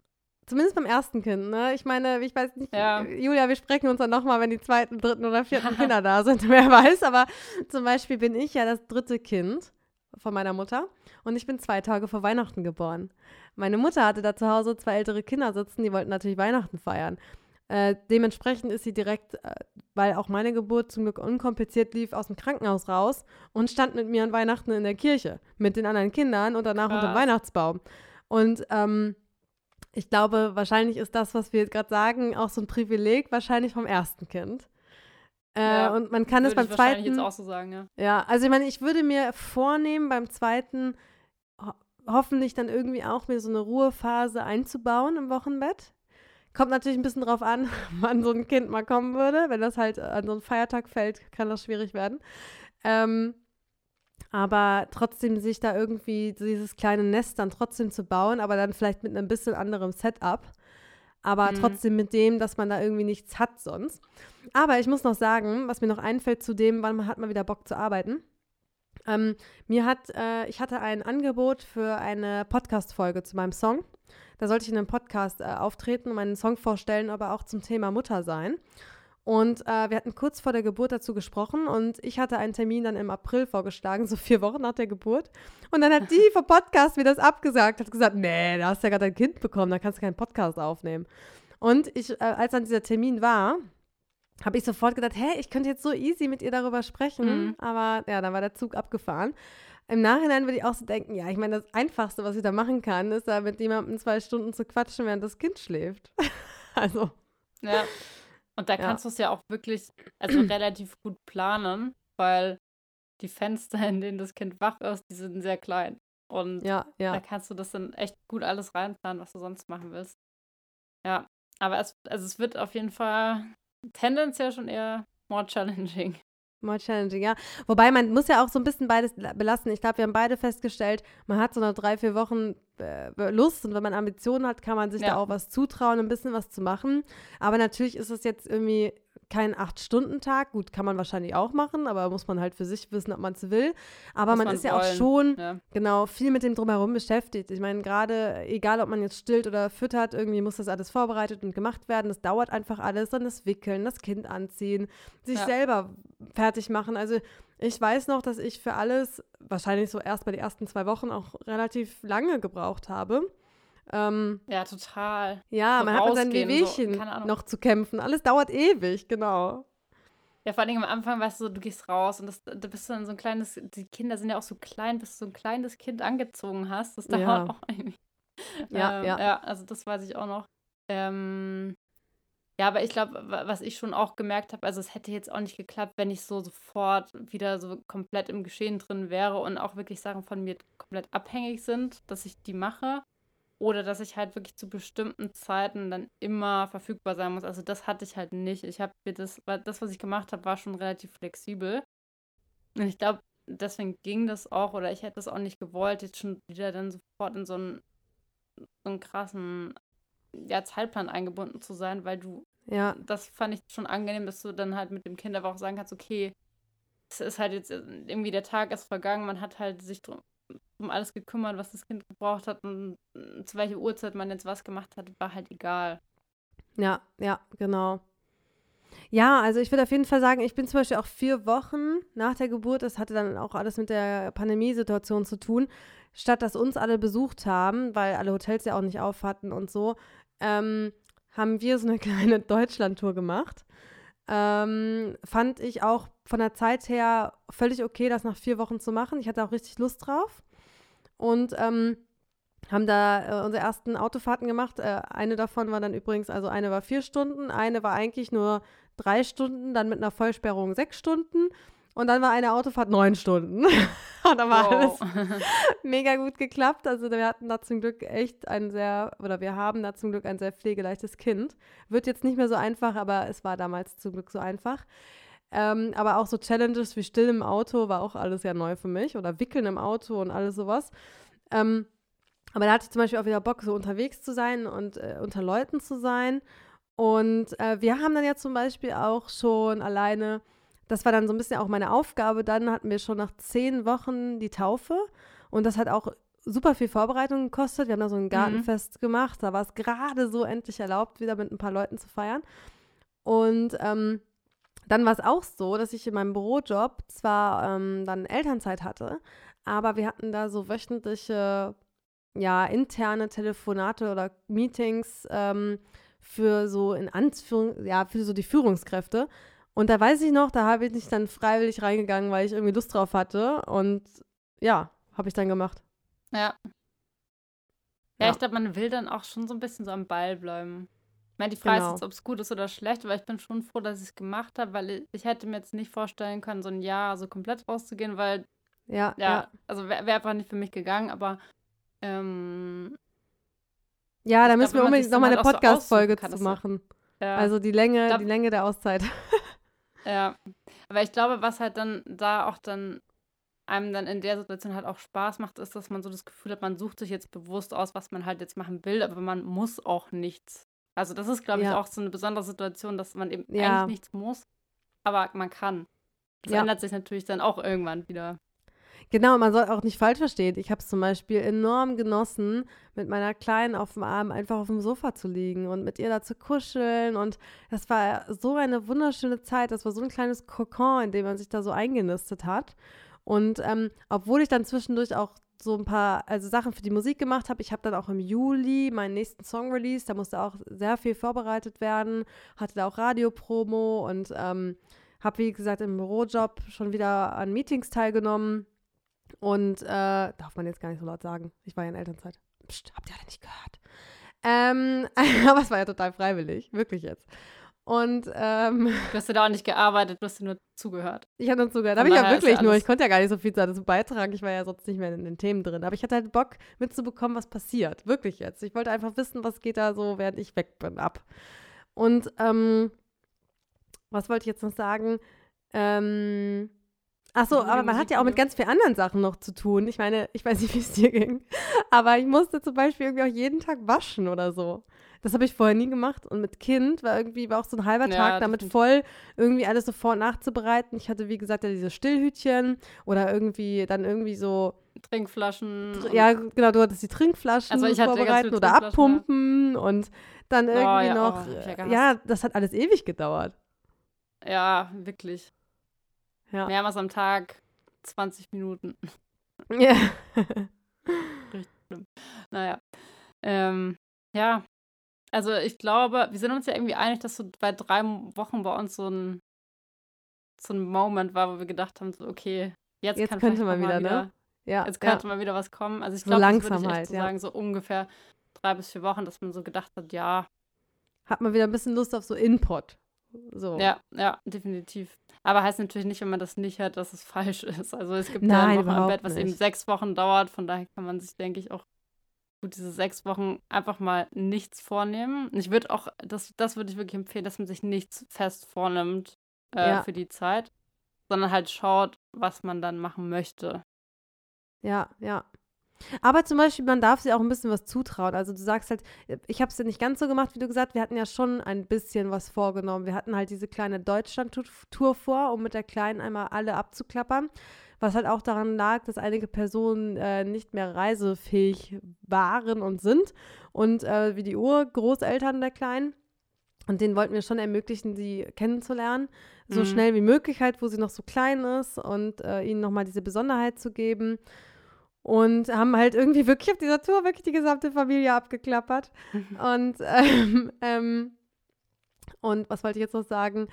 Zumindest beim ersten Kind, ne? Ich meine, ich weiß nicht, Ja. Julia, wir sprechen uns dann nochmal, wenn die zweiten, dritten oder vierten Kinder da sind, wer weiß. Aber zum Beispiel bin ich ja das dritte Kind von meiner Mutter und ich bin zwei Tage vor Weihnachten geboren. Meine Mutter hatte da zu Hause zwei ältere Kinder sitzen, die wollten natürlich Weihnachten feiern. Äh, dementsprechend ist sie direkt, äh, weil auch meine Geburt zum Glück unkompliziert lief, aus dem Krankenhaus raus und stand mit mir an Weihnachten in der Kirche mit den anderen Kindern und danach unter dem Krass. Weihnachtsbaum. Und ähm, ich glaube, wahrscheinlich ist das, was wir jetzt gerade sagen, auch so ein Privileg, wahrscheinlich vom ersten Kind. Äh, Ja, und man kann es beim zweiten. jetzt auch so sagen, ja. Ja, also ich meine, ich würde mir vornehmen, beim zweiten ho hoffentlich dann irgendwie auch mir so eine Ruhephase einzubauen im Wochenbett. Kommt natürlich ein bisschen drauf an, wann so ein Kind mal kommen würde. Wenn das halt an so einen Feiertag fällt, kann das schwierig werden. Ähm, aber trotzdem sich da irgendwie dieses kleine Nest dann trotzdem zu bauen, aber dann vielleicht mit einem bisschen anderem Setup. Aber Mhm. trotzdem mit dem, dass man da irgendwie nichts hat sonst. Aber ich muss noch sagen, was mir noch einfällt zu dem, wann man hat mal wieder Bock zu arbeiten. Ähm, mir hat, äh, ich hatte ein Angebot für eine Podcast-Folge zu meinem Song. Da sollte ich in einem Podcast äh, auftreten und meinen Song vorstellen, aber auch zum Thema Mutter sein. Und äh, wir hatten kurz vor der Geburt dazu gesprochen und ich hatte einen Termin dann im April vorgeschlagen, so vier Wochen nach der Geburt. Und dann hat die vom Podcast mir das abgesagt, hat gesagt, nee, da hast du ja gerade ein Kind bekommen, da kannst du keinen Podcast aufnehmen. Und ich, äh, als dann dieser Termin war, habe ich sofort gedacht, hä, ich könnte jetzt so easy mit ihr darüber sprechen. Mhm. Aber ja, dann war der Zug abgefahren. Im Nachhinein würde ich auch so denken, ja, ich meine, das Einfachste, was ich da machen kann, ist da mit jemandem zwei Stunden zu quatschen, während das Kind schläft. also, Ja. Und da Ja. kannst du es ja auch wirklich, also relativ gut planen, weil die Fenster, in denen das Kind wach ist, die sind sehr klein. Und ja, da ja. kannst du das dann echt gut alles reinplanen, was du sonst machen willst. Ja, aber es, also es wird auf jeden Fall tendenziell schon eher more challenging. More challenging, ja. Wobei man muss ja auch so ein bisschen beides la- belassen. Ich glaube, wir haben beide festgestellt, man hat so nach drei, vier Wochen äh, Lust und wenn man Ambitionen hat, kann man sich da Ja. auch was zutrauen, ein bisschen was zu machen. Aber natürlich ist es jetzt irgendwie kein Acht-Stunden-Tag. Gut, kann man wahrscheinlich auch machen, aber muss man halt für sich wissen, ob man es will. Aber man man ist ja auch wollen. schon Ja, Genau, viel mit dem Drumherum beschäftigt. Ich meine, gerade, egal ob man jetzt stillt oder füttert, irgendwie muss das alles vorbereitet und gemacht werden. Das dauert einfach alles. Dann das Wickeln, das Kind anziehen, sich Ja. selber fertig machen. Also ich weiß noch, dass ich für alles, wahrscheinlich so erst bei den ersten zwei Wochen, auch relativ lange gebraucht habe. Ähm, ja total. ja, So man hat mit seinen so, Wehwehchen Ahnung. noch zu kämpfen. Alles dauert ewig, genau. Ja, vor allem am Anfang, weißt du, du gehst raus und das, da bist du dann so ein kleines, die Kinder sind ja auch so klein, bis du so ein kleines Kind angezogen hast. Das dauert Ja. auch irgendwie. Ja, ähm, ja. Ja, also das weiß ich auch noch. Ähm, ja, aber ich glaube, was ich schon auch gemerkt habe, also es hätte jetzt auch nicht geklappt, wenn ich so sofort wieder so komplett im Geschehen drin wäre und auch wirklich Sachen von mir komplett abhängig sind, dass ich die mache. Oder dass ich halt wirklich zu bestimmten Zeiten dann immer verfügbar sein muss. Also das hatte ich halt nicht. Ich habe mir das, das, was ich gemacht habe, war schon relativ flexibel. Und ich glaube, deswegen ging das auch, oder ich hätte das auch nicht gewollt, jetzt schon wieder dann sofort in so einen, so einen krassen ja, Zeitplan eingebunden zu sein, weil du, Ja, das fand ich schon angenehm, dass du dann halt mit dem Kind aber auch sagen kannst, okay, es ist halt jetzt irgendwie der Tag ist vergangen, man hat halt sich drum, um alles gekümmert, was das Kind gebraucht hat und mm, zu welcher Uhrzeit man jetzt was gemacht hat, war halt egal. Ja, ja, genau. Ja, also ich würde auf jeden Fall sagen, ich bin zum Beispiel auch vier Wochen nach der Geburt, das hatte dann auch alles mit der Pandemiesituation zu tun, statt dass uns alle besucht haben, weil alle Hotels ja auch nicht auf hatten und so, ähm, haben wir so eine kleine Deutschland-Tour gemacht. Ähm, fand ich auch von der Zeit her völlig okay, das nach vier Wochen zu machen. Ich hatte auch richtig Lust drauf. Und ähm, haben da äh, unsere ersten Autofahrten gemacht. Äh, eine davon war dann übrigens, also eine war vier Stunden, eine war eigentlich nur drei Stunden, dann mit einer Vollsperrung sechs Stunden und dann war eine Autofahrt neun Stunden. und dann war wow. alles mega gut geklappt. Also wir hatten da zum Glück echt ein sehr, oder wir haben da zum Glück ein sehr pflegeleichtes Kind. Wird jetzt nicht mehr so einfach, aber es war damals zum Glück so einfach. Ähm, aber auch so Challenges wie still im Auto war auch alles ja neu für mich. Oder wickeln im Auto und alles sowas. Ähm, aber da hatte ich zum Beispiel auch wieder Bock, so unterwegs zu sein und äh, unter Leuten zu sein. Und äh, wir haben dann ja zum Beispiel auch schon alleine das war dann so ein bisschen auch meine Aufgabe. Dann hatten wir schon nach zehn Wochen die Taufe und das hat auch super viel Vorbereitung gekostet. Wir haben da so ein mhm. Gartenfest mhm. gemacht. Da war es gerade so endlich erlaubt, wieder mit ein paar Leuten zu feiern. Und ähm, dann war es auch so, dass ich in meinem Bürojob zwar ähm, dann Elternzeit hatte, aber wir hatten da so wöchentliche, ja, interne Telefonate oder Meetings ähm, für so in Anführung, ja, für so die Führungskräfte. Und da weiß ich noch, da habe ich nicht dann freiwillig reingegangen, weil ich irgendwie Lust drauf hatte. Und ja, habe ich dann gemacht. Ja. Ja, ja. ich glaube, man will dann auch schon so ein bisschen so am Ball bleiben. Meine, die Frage genau. ist jetzt, ob es gut ist oder schlecht, aber ich bin schon froh, dass ich es gemacht habe, weil ich, ich, hätte mir jetzt nicht vorstellen können, so ein Jahr so komplett rauszugehen, weil ja, ja, ja. also wäre wär einfach nicht für mich gegangen, aber ähm, ja, da müssen glaub, wir unbedingt nochmal eine Podcast-Folge so zu machen. Ja. Also die Länge, glaub, die Länge der Auszeit. Ja, aber ich glaube, was halt dann da auch dann einem dann in der Situation halt auch Spaß macht, ist, dass man so das Gefühl hat, man sucht sich jetzt bewusst aus, was man halt jetzt machen will, aber man muss auch nichts. Also das ist, glaube ich, auch so eine besondere Situation, dass man eben ja. eigentlich nichts muss, aber man kann. Das ja. ändert sich natürlich dann auch irgendwann wieder. Genau, man soll auch nicht falsch verstehen. Ich habe es zum Beispiel enorm genossen, mit meiner Kleinen auf dem Arm einfach auf dem Sofa zu liegen und mit ihr da zu kuscheln. Und das war so eine wunderschöne Zeit. Das war so ein kleines Kokon, in dem man sich da so eingenistet hat. Und ähm, obwohl ich dann zwischendurch auch so ein paar also Sachen für die Musik gemacht habe. Ich habe dann auch im Juli meinen nächsten Song released. Da musste auch sehr viel vorbereitet werden. Hatte da auch Radiopromo und ähm, habe, wie gesagt, im Bürojob schon wieder an Meetings teilgenommen. Und äh, darf man jetzt gar nicht so laut sagen. Ich war ja in Elternzeit. Psst, habt ihr alle nicht gehört. Ähm, aber es war ja total freiwillig, wirklich jetzt. Und ähm, du hast ja da auch nicht gearbeitet, du hast ja nur zugehört. Ich habe nur zugehört. Aber ich ja wirklich nur. Ich konnte ja gar nicht so viel dazu beitragen. Ich war ja sonst nicht mehr in den Themen drin. Aber ich hatte halt Bock mitzubekommen, was passiert. Wirklich jetzt. Ich wollte einfach wissen, was geht da so, während ich weg bin, ab. Und ähm, was wollte ich jetzt noch sagen? Ähm, Ach so, aber man hat ja auch mit ganz vielen anderen Sachen noch zu tun. Ich meine, ich weiß nicht, wie es dir ging, aber ich musste zum Beispiel irgendwie auch jeden Tag waschen oder so. Das habe ich vorher nie gemacht. Und mit Kind war irgendwie war auch so ein halber ja, Tag damit voll, irgendwie alles sofort nachzubereiten. Ich hatte, wie gesagt, ja diese Stillhütchen oder irgendwie dann irgendwie so Trinkflaschen. Tr ja, genau, du hattest die Trinkflaschen also vorbereiten oder abpumpen und dann irgendwie oh, ja, noch. Oh, ja, das hat alles ewig gedauert. Ja, wirklich. Ja. Mehrmals am Tag 20 Minuten. Ja. Richtig schlimm. Naja. Ähm, ja. Also ich glaube, wir sind uns ja irgendwie einig, dass so bei drei Wochen bei uns so ein so ein Moment war, wo wir gedacht haben, so, okay, jetzt, jetzt könnte man wieder, wieder, ne? Ja. Jetzt könnte ja. mal wieder was kommen. Also ich glaube, so langsam würde ich halt, so ja. sagen, so ungefähr drei bis vier Wochen, dass man so gedacht hat, ja. Hat man wieder ein bisschen Lust auf so Input. So. Ja, ja, definitiv. Aber heißt natürlich nicht, wenn man das nicht hat, dass es falsch ist. Also es gibt Nein, ja ein Wochenbett, was eben sechs Wochen dauert. Von daher kann man sich, denke ich, auch gut diese sechs Wochen einfach mal nichts vornehmen. Ich würde auch, das, das würde ich wirklich empfehlen, dass man sich nichts fest vornimmt äh, ja. für die Zeit, sondern halt schaut, was man dann machen möchte. Ja, ja. Aber zum Beispiel, man darf sich auch ein bisschen was zutrauen. Also du sagst halt, ich habe es ja nicht ganz so gemacht, wie du gesagt, wir hatten ja schon ein bisschen was vorgenommen. Wir hatten halt diese kleine Deutschland-Tour vor, um mit der Kleinen einmal alle abzuklappern. Was halt auch daran lag, dass einige Personen äh, nicht mehr reisefähig waren und sind und äh, wie die Urgroßeltern der Kleinen. Und denen wollten wir schon ermöglichen, sie kennenzulernen, so mhm. schnell wie möglich halt, wo sie noch so klein ist und äh, ihnen nochmal diese Besonderheit zu geben. Und haben halt irgendwie wirklich auf dieser Tour wirklich die gesamte Familie abgeklappert. Mhm. Und, ähm, ähm, und was wollte ich jetzt noch sagen?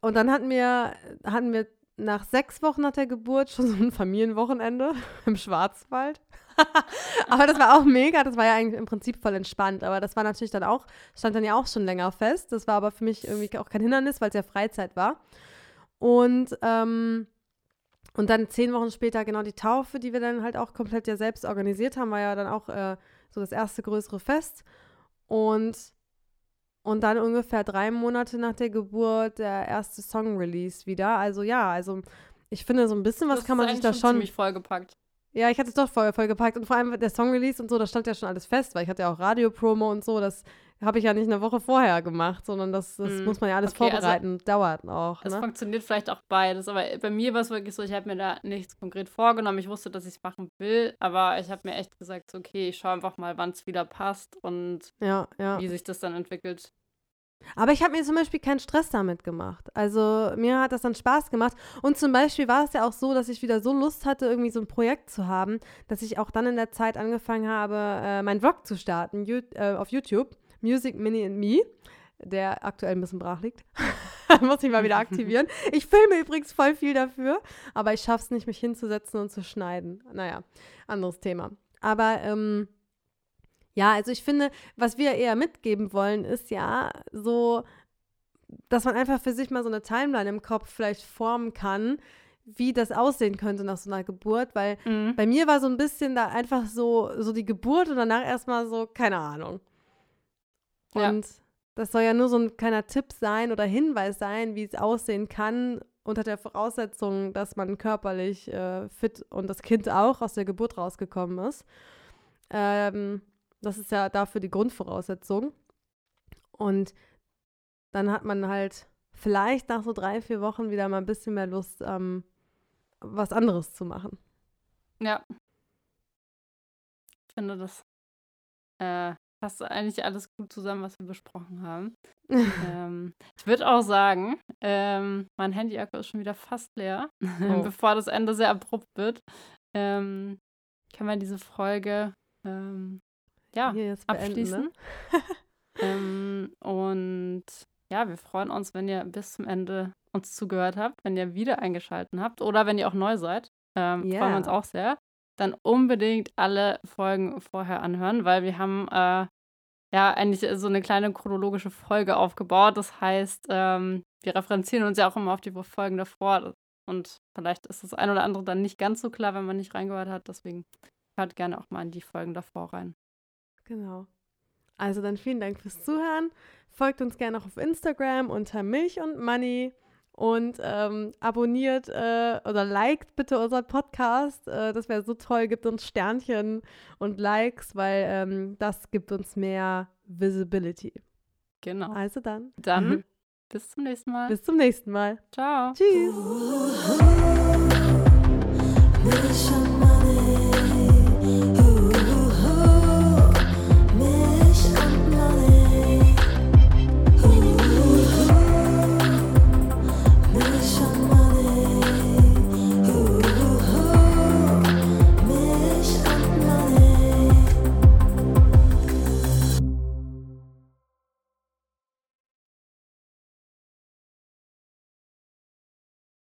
Und dann hatten wir, hatten wir nach sechs Wochen nach der Geburt schon so ein Familienwochenende im Schwarzwald. aber das war auch mega, das war ja eigentlich im Prinzip voll entspannt. Aber das war natürlich dann auch, stand dann ja auch schon länger fest. Das war aber für mich irgendwie auch kein Hindernis, weil es ja Freizeit war. Und, ähm, und dann zehn Wochen später genau die Taufe, die wir dann halt auch komplett ja selbst organisiert haben, war ja dann auch äh, so das erste größere Fest. Und und dann ungefähr drei Monate nach der Geburt der erste Song-Release wieder. Also ja, also ich finde, so ein bisschen was das kann man sich da schon. ziemlich vollgepackt. Ja, ich hatte es doch voll, voll gepackt. Und vor allem der Song-Release und so, das stand ja schon alles fest, weil ich hatte ja auch Radio-Promo und so. Das habe ich ja nicht eine Woche vorher gemacht, sondern das, das mm. muss man ja alles okay, also vorbereiten. Also, dauert auch. Es ne? funktioniert vielleicht auch beides, aber bei mir war es wirklich so, ich habe mir da nichts konkret vorgenommen. Ich wusste, dass ich es machen will, aber ich habe mir echt gesagt, so, okay, ich schaue einfach mal, wann es wieder passt und ja, ja. wie sich das dann entwickelt. Aber ich habe mir zum Beispiel keinen Stress damit gemacht. Also mir hat das dann Spaß gemacht. Und zum Beispiel war es ja auch so, dass ich wieder so Lust hatte, irgendwie so ein Projekt zu haben, dass ich auch dann in der Zeit angefangen habe, äh, meinen Vlog zu starten äh, auf YouTube. Music Mini and Me, der aktuell ein bisschen brach liegt. Muss ich mal wieder aktivieren. Ich filme übrigens voll viel dafür, aber ich schaffe es nicht, mich hinzusetzen und zu schneiden. Naja, anderes Thema. Aber ähm, ja, also ich finde, was wir eher mitgeben wollen, ist ja so, dass man einfach für sich mal so eine Timeline im Kopf vielleicht formen kann, wie das aussehen könnte nach so einer Geburt, weil mhm. bei mir war so ein bisschen da einfach so, so die Geburt und danach erstmal so, keine Ahnung. Und ja. das soll ja nur so ein kleiner Tipp sein oder Hinweis sein, wie es aussehen kann, unter der Voraussetzung, dass man körperlich äh, fit und das Kind auch aus der Geburt rausgekommen ist. Ähm, das ist ja dafür die Grundvoraussetzung. Und dann hat man halt vielleicht nach so drei, vier Wochen wieder mal ein bisschen mehr Lust, ähm, was anderes zu machen. Ja. Ich finde, das äh, passt eigentlich alles gut zusammen, was wir besprochen haben. ähm, ich würde auch sagen, ähm, mein Handy-Akku ist schon wieder fast leer, oh. bevor das Ende sehr abrupt wird. Ähm, kann man diese Folge ähm, ja, abschließen. ne? ähm, und ja, wir freuen uns, wenn ihr bis zum Ende uns zugehört habt, wenn ihr wieder eingeschaltet habt oder wenn ihr auch neu seid. Ähm, yeah. Freuen wir uns auch sehr. Dann unbedingt alle Folgen vorher anhören, weil wir haben äh, ja eigentlich so eine kleine chronologische Folge aufgebaut. Das heißt, ähm, wir referenzieren uns ja auch immer auf die Folgen davor. Und vielleicht ist das ein oder andere dann nicht ganz so klar, wenn man nicht reingehört hat. Deswegen hört gerne auch mal in die Folgen davor rein. Genau. Also dann vielen Dank fürs Zuhören. Folgt uns gerne auch auf Instagram unter Milch und Money und ähm, abonniert äh, oder liked bitte unseren Podcast. Äh, das wäre so toll. Gibt uns Sternchen und Likes, weil ähm, das gibt uns mehr Visibility. Genau. Also dann. Dann mhm. bis zum nächsten Mal. Bis zum nächsten Mal. Ciao. Tschüss.